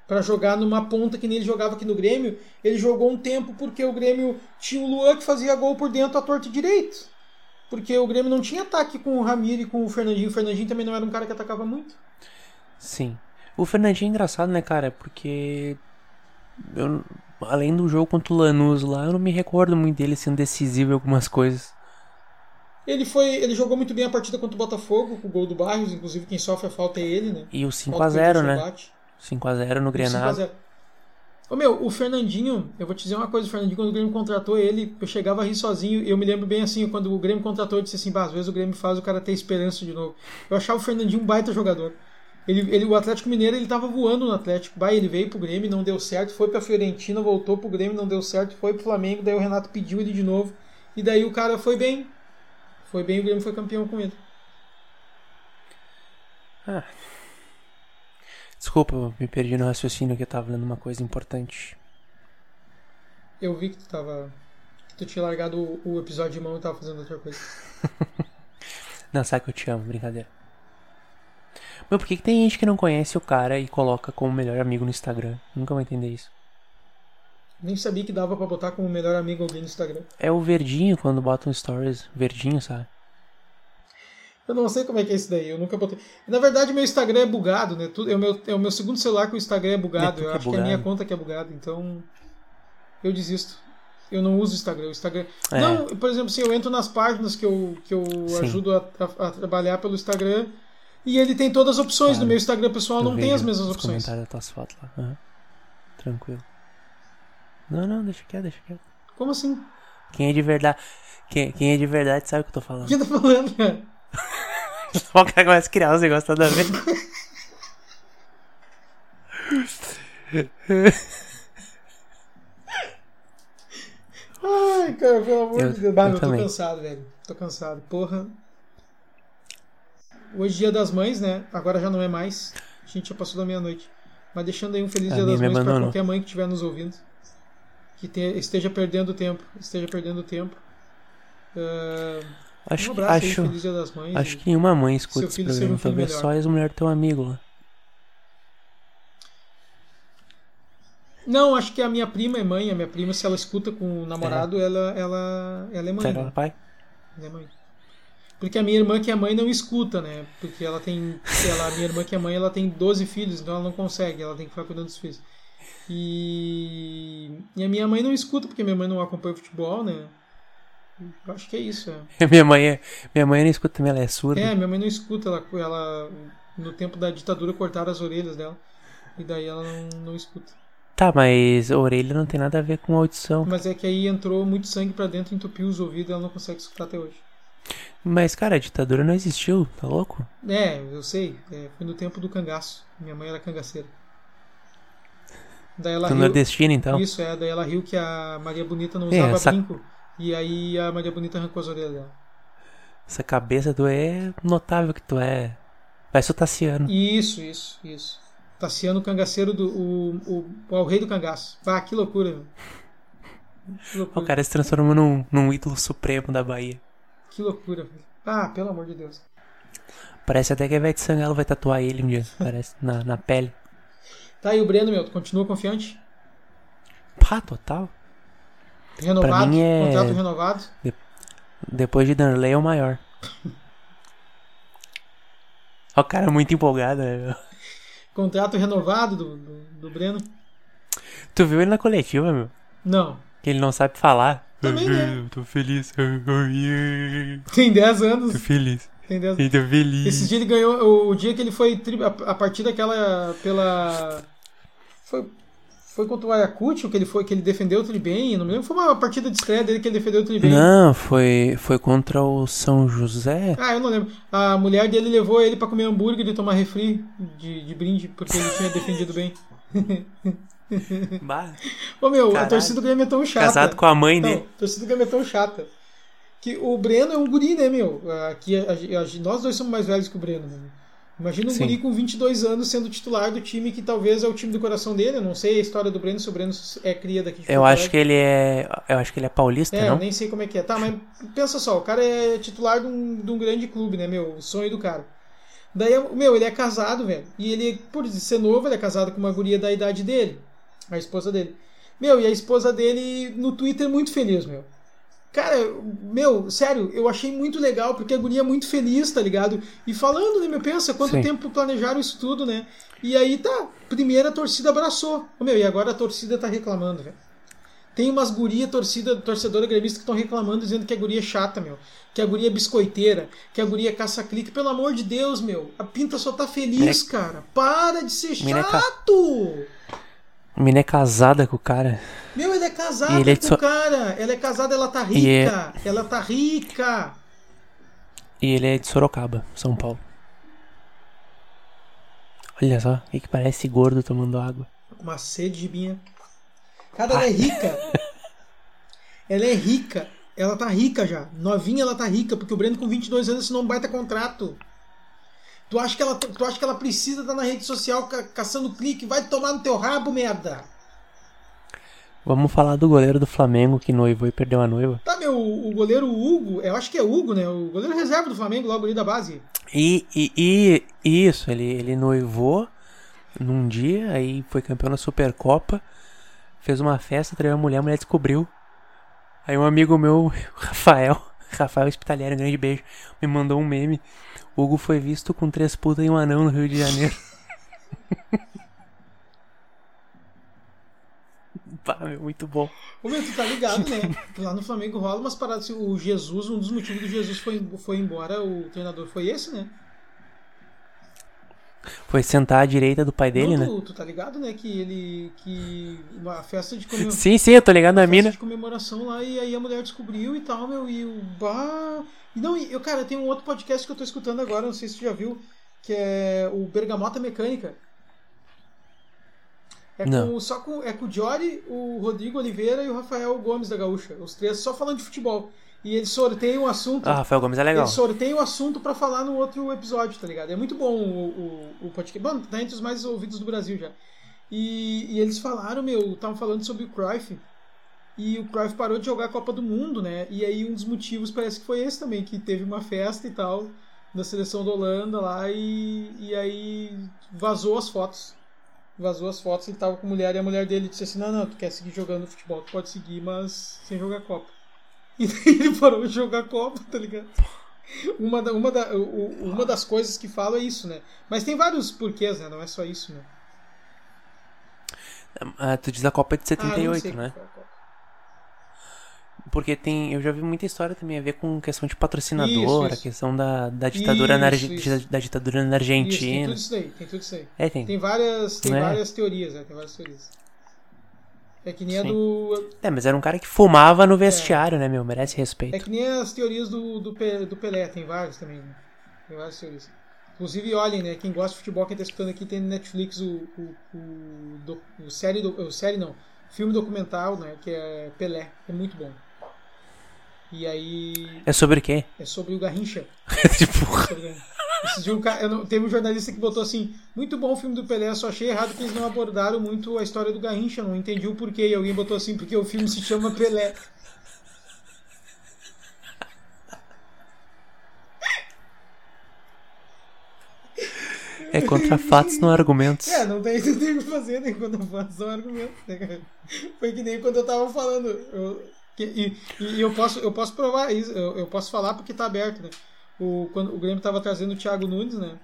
Para jogar numa ponta que nem ele jogava aqui no Grêmio, ele jogou um tempo porque o Grêmio tinha o Luan que fazia gol por dentro à torta direito. Porque o Grêmio não tinha ataque com o Ramiro e com o Fernandinho. O Fernandinho também não era um cara que atacava muito. Sim. O Fernandinho é engraçado, né, cara? Porque. Eu, além do jogo contra o Lanús lá, eu não me recordo muito dele sendo decisivo em algumas coisas. Ele foi, ele jogou muito bem a partida contra o Botafogo, com o gol do Barrios, inclusive quem sofre a falta é ele, né? E o 5 a 0, né? 5 a 0 no Grenada. Ô meu, o Fernandinho, eu vou te dizer uma coisa, o Fernandinho, quando o Grêmio contratou ele, eu chegava a rir sozinho, eu me lembro bem assim, quando o Grêmio contratou, eu disse assim, bah, às vezes o Grêmio faz o cara ter esperança de novo. Eu achava o Fernandinho um baita jogador. Ele, ele, o Atlético Mineiro ele tava voando no Atlético. Bah, ele veio pro Grêmio, não deu certo, foi pra Fiorentina, voltou pro Grêmio, não deu certo, foi pro Flamengo, daí o Renato pediu ele de novo. E daí o cara foi bem. Foi bem, o Grêmio foi campeão com ele. Ah. Desculpa, me perdi no raciocínio que eu tava lendo uma coisa importante. Eu vi que tu tava. que tu tinha largado o, o episódio de mão e tava fazendo outra coisa. não, sabe que eu te amo, brincadeira. Mas por que, que tem gente que não conhece o cara e coloca como melhor amigo no Instagram? Nunca vou entender isso. Nem sabia que dava para botar como melhor amigo alguém no Instagram. É o verdinho quando bota um stories. Verdinho, sabe? Eu não sei como é que é isso daí, eu nunca botei. Na verdade, meu Instagram é bugado, né? É o meu, é o meu segundo celular que o Instagram é bugado. É eu acho que é a minha conta que é bugada, então. Eu desisto. Eu não uso o Instagram. O Instagram. É. Não, por exemplo, se assim, eu entro nas páginas que eu, que eu ajudo a, a, a trabalhar pelo Instagram e ele tem todas as opções. Claro. No meu Instagram pessoal não tem as mesmas opções. comentários das tuas fotos lá. Uhum. Tranquilo. Não, não, deixa quieto, deixa quieto. Como assim? Quem é de verdade. Quem, quem é de verdade sabe o que eu tô falando. O que tá falando, cara? o cara começa a criar os negócios toda vez. Ai, cara, pelo amor eu, de Deus. Bah, eu, eu tô cansado, velho. Tô cansado. Porra. Hoje, dia das mães, né? Agora já não é mais. A gente já passou da meia-noite. Mas deixando aí um feliz a dia das mães para qualquer mãe que estiver nos ouvindo. Que te, esteja perdendo tempo. Esteja perdendo tempo. Uh, acho, um acho, aí, dia das mães. Acho que nenhuma mãe escuta esse programa. Um Talvez só as mulheres teu amigo lá. Não, acho que a minha prima é mãe. A minha prima, se ela escuta com o namorado, é. Ela, ela, ela é mãe. Será né? pai? Ela é mãe. Porque a minha irmã que é mãe não escuta, né? Porque ela tem. Ela, a minha irmã que é mãe, ela tem 12 filhos, então ela não consegue, ela tem que ficar cuidando dos filhos. E, e a minha mãe não escuta, porque minha mãe não acompanha futebol, né? Eu acho que é isso. É. Minha mãe é, minha mãe não escuta também, ela é surda. É, minha mãe não escuta, ela, ela no tempo da ditadura cortaram as orelhas dela. E daí ela não, não escuta. Tá, mas orelha não tem nada a ver com audição. Mas é que aí entrou muito sangue para dentro, entupiu os ouvidos e ela não consegue escutar até hoje. Mas, cara, a ditadura não existiu, tá louco? É, eu sei. É, foi no tempo do cangaço. Minha mãe era cangaceira. Daí ela riu... nordestina, então? Isso, é. Daí ela riu que a Maria Bonita não é, usava é, essa... brinco. E aí a Maria Bonita arrancou as orelhas dela. Essa cabeça tu é notável que tu é. Parece o Tassiano. Isso, isso, isso. Tassiano cangaceiro do. O, o, o, rei do cangaço. Ah, que loucura, meu. Que loucura. O cara se transformou num, num ídolo supremo da Bahia. Que loucura, velho. Ah, pelo amor de Deus. Parece até que a Ivete Sangalo vai tatuar ele um dia, parece, na, na pele. Tá, e o Breno, meu, tu continua confiante? Pá, total. Renovado? Pra mim é... Contrato renovado? De... Depois de Danley é o maior. o cara é muito empolgado, né, meu? Contrato renovado do, do, do Breno? Tu viu ele na coletiva, meu? Não. Que ele não sabe falar. Também, né? Tô feliz. Tem 10 anos. Tô feliz. Tem 10 anos. Tô feliz. Esse dia ele ganhou. O, dia que ele foi. A, partir daquela. Pela. Foi. Foi contra o Ayacucho que ele foi que ele defendeu o tri bem, não me lembro. Foi uma partida de estreia dele que ele defendeu o tri bem. Não, foi foi contra o São José. Ah, eu não lembro. A mulher dele levou ele para comer hambúrguer e tomar refri de, de brinde porque ele tinha defendido bem. Bah, Ô meu, a Caralho. torcida do Grêmio é tão chata. casado com a mãe Não, dele. a torcida do Grêmio é tão chata. Que o Breno é um guri, né, meu? Aqui, a- a- nós dois somos mais velhos que o Breno, né? Imagina um Sim. guri com 22 anos sendo titular do time que talvez é o time do coração dele. Eu não sei a história do Breno, se o Breno é cria daqui de Eu acho Alegre. que ele é. Eu acho que ele é paulista, É, eu não? nem sei como é que é. Tá, mas pensa só, o cara é titular de um, de um grande clube, né, meu? O sonho do cara. Daí, meu, ele é casado, velho. E ele, por ser novo, ele é casado com uma guria da idade dele. A esposa dele. Meu, e a esposa dele no Twitter muito feliz, meu. Cara, meu, sério, eu achei muito legal, porque a guria é muito feliz, tá ligado? E falando, né, meu, pensa, quanto Sim. tempo planejaram isso tudo, né? E aí tá, primeira torcida abraçou. Ô, Meu, e agora a torcida tá reclamando, velho. Tem umas guria torcida, torcedora gremista que estão reclamando, dizendo que a guria é chata, meu. Que a guria é biscoiteira, que a guria é caça-clique. Pelo amor de Deus, meu. A Pinta só tá feliz, cara. Para de ser chato! A menina é casada com o cara. Meu, ele é casado ele é com o cara. Ela é casada, ela tá E é- rica. Ela tá rica. E ele é de Sorocaba, São Paulo. Olha só, o que, parece gordo tomando água. Uma sede de binha. Cara, ela é rica. ela é rica. Ela tá rica já. Novinha ela tá rica, porque o Breno com 22 anos assinou um baita contrato. Tu acha que ela, tu acha que ela precisa estar na rede social ca- caçando clique? Vai tomar no teu rabo, merda! Vamos falar do goleiro do Flamengo que noivou e perdeu a noiva. Tá, meu, o goleiro Hugo, eu acho que é Hugo, né? O goleiro reserva do Flamengo, logo ali da base. E, e, e isso, ele, ele noivou num dia, aí foi campeão da Supercopa, fez uma festa, traiu a mulher, a mulher descobriu. Aí um amigo meu, o Rafael, Rafael Hospitalieri, um grande beijo, me mandou um meme. Hugo foi visto com três putas e um anão no Rio de Janeiro. Pá, meu, muito bom. Ô, meu, tu tá ligado, né? Que Lá no Flamengo rola umas paradas. O Jesus, um dos motivos do Jesus foi, foi embora, o treinador foi esse, né? Foi sentar à direita do pai dele, Não, né? tu, tá ligado, né? Que ele. Que uma festa de comemoração. Sim, sim, eu tô ligado na mina. de comemoração lá e aí a mulher descobriu e tal, meu, e o bah. E não, eu, cara, tem um outro podcast que eu tô escutando agora, não sei se tu já viu, que é o Bergamota Mecânica. É Não. com, só com, é com o Jory, o Rodrigo Oliveira e o Rafael Gomes da Gaúcha. Os três só falando de futebol. E eles sorteiam um assunto. Ah, Rafael Gomes é legal. Eles sorteiam o assunto pra falar no outro episódio, tá ligado? É muito bom o, o, o podcast. Bom, tá entre os mais ouvidos do Brasil já. E, e eles falaram, meu, estavam falando sobre o Cruyff. E o Cruyff parou de jogar a Copa do Mundo, né? E aí um dos motivos parece que foi esse também, que teve uma festa e tal da seleção da Holanda lá e, e aí vazou as fotos. Vazou as fotos, ele tava com a mulher e a mulher dele disse assim, não, não, tu quer seguir jogando futebol, tu pode seguir, mas sem jogar Copa. E daí ele parou de jogar Copa, tá ligado? Uma, da, uma, da, uma das coisas que fala é isso, né? Mas tem vários porquês, né? Não é só isso, né? Ah, tu diz a Copa de Ah, não 78, sei né? é a. Porque tem. Eu já vi muita história também a ver com questão de patrocinador, Isso, a isso. questão da, da ditadura na, Isso, Arge- isso. da ditadura na Isso, tem Argentina. tudo isso daí, tem tudo isso aí. É, tem. Tem várias, tem É. várias teorias, né? Tem várias teorias. É que nem a Sim. do. É, mas era um cara que fumava no vestiário, né, meu? Merece respeito. É que nem as teorias do, do, Pe- do Pelé, tem várias também, né? Tem várias teorias. Inclusive, olhem, né? Quem gosta de futebol, quem tá escutando aqui, tem no Netflix o, o, o, do- o série, do, o série não, filme documental, né? Que é Pelé. É muito bom. E aí É sobre o quê? é sobre o Garrincha. tipo, Sobre o Garrincha. Esse dia um ca- eu não- teve um jornalista que botou assim: muito bom o filme do Pelé, só achei errado que eles não abordaram muito a história do Garrincha, não entendi o porquê. E alguém botou assim: porque o filme se chama Pelé. é contra fatos, não argumentos. É, não tem, não tem o que fazer, né? Quando eu faço um argumento. Né, cara? Foi que nem quando eu tava falando. eu- que- e, e eu, posso, eu posso provar isso, eu, eu posso falar porque tá aberto, né? O, quando o Grêmio tava trazendo o Thiago Nunes, né?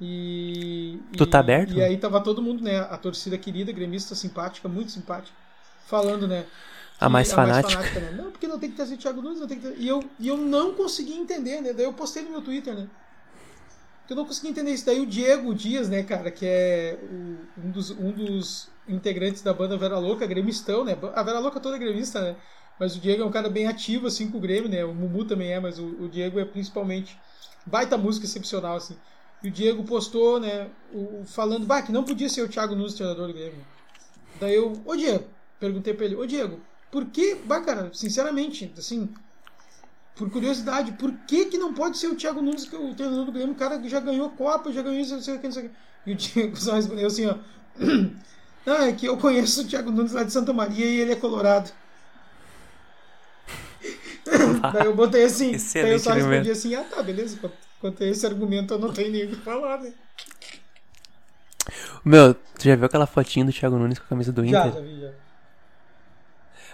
E. Tu e- tá aberto? E aí tava todo mundo, né? A torcida querida, gremista simpática, muito simpática, falando, né? A que- mais fanática. né? Não, porque não tem que trazer o Thiago Nunes, não tem que trazer... e, eu, e eu não consegui entender, né? Daí eu postei no meu Twitter, né? Porque eu não consegui entender isso. Daí o Diego Dias, né, cara, que é o- um, dos, um dos integrantes da banda Vera Louca, gremistão, né? A Vera Louca toda é gremista, né? Mas o Diego é um cara bem ativo, assim, com o Grêmio, né? O Mumu também é, mas o, o Diego é principalmente baita música excepcional, assim. E o Diego postou, né, o, falando, bah, que não podia ser o Thiago Nunes treinador do Grêmio. Daí eu, ô Diego, perguntei pra ele, ô Diego, por que, bah, cara, sinceramente, assim, por curiosidade, por que que não pode ser o Thiago Nunes, que o treinador do Grêmio, o cara que já ganhou Copa, já ganhou isso, não sei o que, não sei o que. E o Diego só respondeu assim, ó, não, é que eu conheço o Thiago Nunes lá de Santa Maria e ele é colorado. daí eu botei assim, daí eu só respondi assim, ah tá, beleza, quanto a esse argumento eu não tenho nem o que falar, né? Meu, tu já viu aquela fotinha do Thiago Nunes com a camisa do Inter? Já, já vi, já.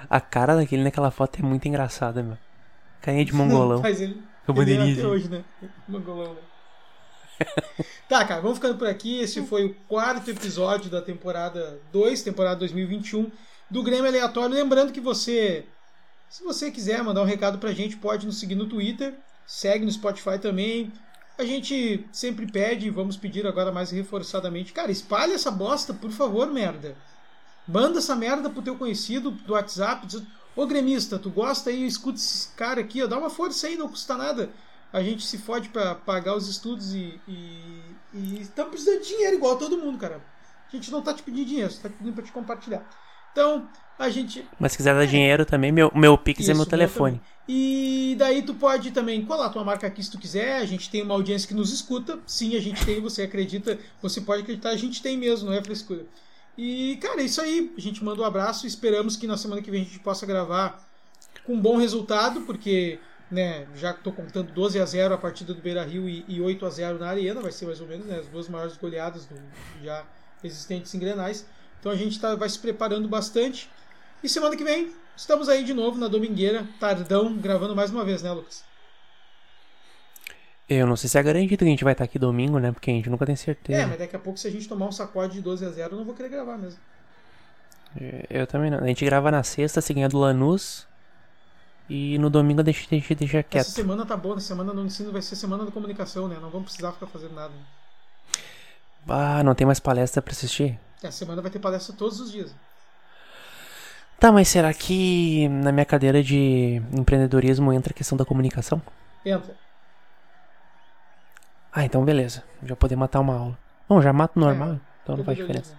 A cara daquele naquela foto é muito engraçada, meu. Carinha de mongolão. Faz ele. Bandeirinha. até hoje, né? Mongolão, né? tá, cara, vamos ficando por aqui. Esse foi o quarto episódio da temporada 2, temporada 2021 do Grêmio Aleatório. Lembrando que você, se você quiser mandar um recado pra gente, pode nos seguir no Twitter, segue no Spotify também. A gente sempre pede, vamos pedir agora mais reforçadamente. Cara, espalhe essa bosta, por favor, merda. Manda essa merda pro teu conhecido do WhatsApp. Diz, Ô gremista, tu gosta aí, escuta esse cara aqui, ó, dá uma força aí, não custa nada. A gente se fode para pagar os estudos e, e, estamos precisando de dinheiro igual todo mundo, cara. A gente não tá te pedindo dinheiro, tá te pedindo pra te compartilhar. Então, a gente. Mas se quiser dar dinheiro também, meu, meu Pix Isso, é meu telefone. E daí tu pode também colar tua marca aqui se tu quiser. A gente tem uma audiência que nos escuta. Sim, a gente tem, você acredita, você pode acreditar, a gente tem mesmo, não é frescura. E, cara, é isso aí. A gente manda um abraço. Esperamos que na semana que vem a gente possa gravar com um bom resultado, porque né, já estou contando 12 a 0 a partida do Beira Rio e, e 8 a 0 na Arena, vai ser mais ou menos né, as duas maiores goleadas do, já existentes em Grenais. Então a gente tá, vai se preparando bastante. E semana que vem estamos aí de novo na Domingueira, tardão, gravando mais uma vez, né, Lucas? Eu não sei se é garantido que a gente vai estar aqui domingo, né? Porque a gente nunca tem certeza. É, mas daqui a pouco, se a gente tomar um sacode de 12 a 0, eu não vou querer gravar mesmo. É, eu também não. A gente grava na sexta, se ganhar do Lanús. E no domingo a gente, a gente deixa quieto. Essa semana tá boa, na semana no ensino vai ser semana da comunicação, né? Não vamos precisar ficar fazendo nada. Ah, não tem mais palestra pra assistir? Essa semana vai ter palestra todos os dias. Tá, mas será que na minha cadeira de empreendedorismo entra a questão da comunicação? Entra. Ah, então beleza. Já poder matar uma aula. Bom, já mato normal, é, então não faz diferença.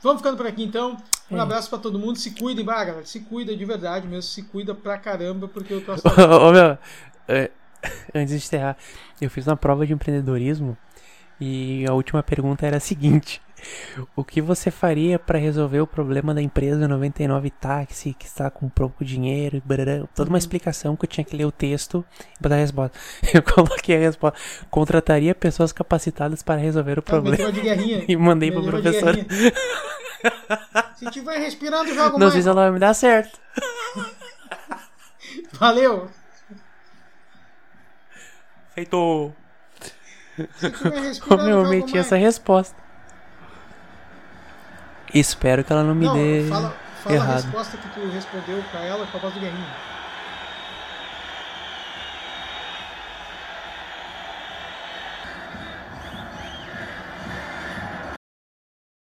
Vamos ficando por aqui então. Um é. abraço para todo mundo. Se cuidem, vai, galera. Se cuida de verdade mesmo. Se cuida pra caramba, porque eu tô Ô, meu, é, antes de encerrar, eu fiz uma prova de empreendedorismo e a última pergunta era a seguinte: O que você faria para resolver o problema da empresa 99 Táxi que está com pouco dinheiro? Barará, toda uma uhum. explicação que eu tinha que ler o texto e botar a resposta. Eu coloquei a resposta: Contrataria pessoas capacitadas para resolver o problema. e mandei para professor. Se tiver respirando, joga Não mais. sei se ela vai me dar certo. Valeu. Feito. Como eu meti essa resposta. Espero que ela não me não, dê. Fala, fala errado. a resposta que tu respondeu pra ela com a voz do Guerrinho.